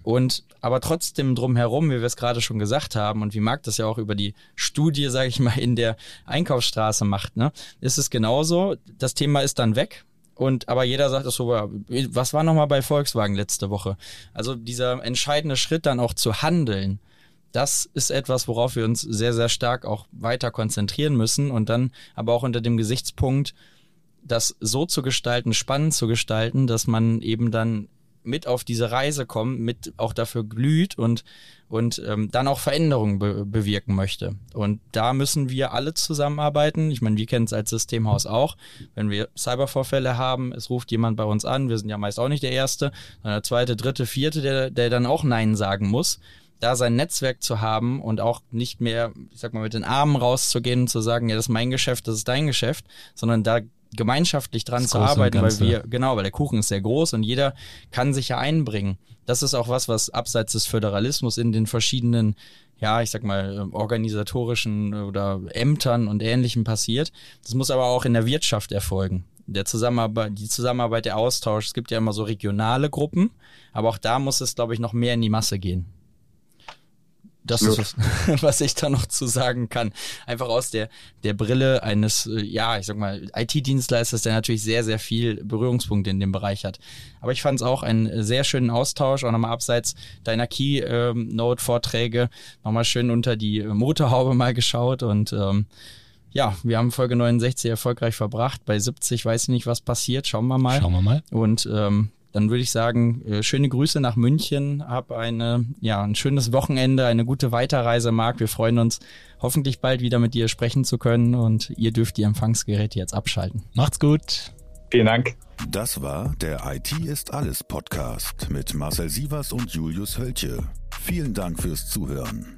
Und aber trotzdem drumherum, wie wir es gerade schon gesagt haben und wie Marc das ja auch über die Studie, sage ich mal, in der Einkaufsstraße macht, ne, ist es genauso. Das Thema ist dann weg. Und aber jeder sagt es so, was war nochmal bei Volkswagen letzte Woche? Also dieser entscheidende Schritt dann auch zu handeln, das ist etwas, worauf wir uns sehr, sehr stark auch weiter konzentrieren müssen und dann aber auch unter dem Gesichtspunkt, das so zu gestalten, spannend zu gestalten, dass man eben dann mit auf diese Reise kommt, mit auch dafür glüht und, und ähm, dann auch Veränderungen be bewirken möchte. Und da müssen wir alle zusammenarbeiten. Ich meine, wir kennen es als Systemhaus auch. Wenn wir Cybervorfälle haben, es ruft jemand bei uns an, wir sind ja meist auch nicht der Erste, sondern der zweite, dritte, vierte, der, der dann auch Nein sagen muss da sein Netzwerk zu haben und auch nicht mehr, ich sag mal, mit den Armen rauszugehen und zu sagen, ja, das ist mein Geschäft, das ist dein Geschäft, sondern da gemeinschaftlich dran das zu arbeiten, weil wir, genau, weil der Kuchen ist sehr groß und jeder kann sich ja einbringen. Das ist auch was, was abseits des Föderalismus in den verschiedenen, ja, ich sag mal, organisatorischen oder Ämtern und Ähnlichem passiert. Das muss aber auch in der Wirtschaft erfolgen. Der Zusammenarbeit, die Zusammenarbeit, der Austausch. Es gibt ja immer so regionale Gruppen, aber auch da muss es, glaube ich, noch mehr in die Masse gehen. Das ja. ist, was ich da noch zu sagen kann. Einfach aus der, der Brille eines, äh, ja, ich sag mal, IT-Dienstleisters, der natürlich sehr, sehr viel Berührungspunkte in dem Bereich hat. Aber ich fand es auch einen sehr schönen Austausch, auch nochmal abseits deiner Keynote-Vorträge, nochmal schön unter die Motorhaube mal geschaut und ähm, ja, wir haben Folge 69 erfolgreich verbracht. Bei 70 weiß ich nicht, was passiert. Schauen wir mal. Schauen wir mal. Und ähm, dann würde ich sagen, äh, schöne Grüße nach München, hab eine, ja, ein schönes Wochenende, eine gute Weiterreise, Marc. Wir freuen uns, hoffentlich bald wieder mit dir sprechen zu können und ihr dürft die Empfangsgeräte jetzt abschalten. Macht's gut. Vielen Dank. Das war der IT ist alles Podcast mit Marcel Sievers und Julius Hölche. Vielen Dank fürs Zuhören.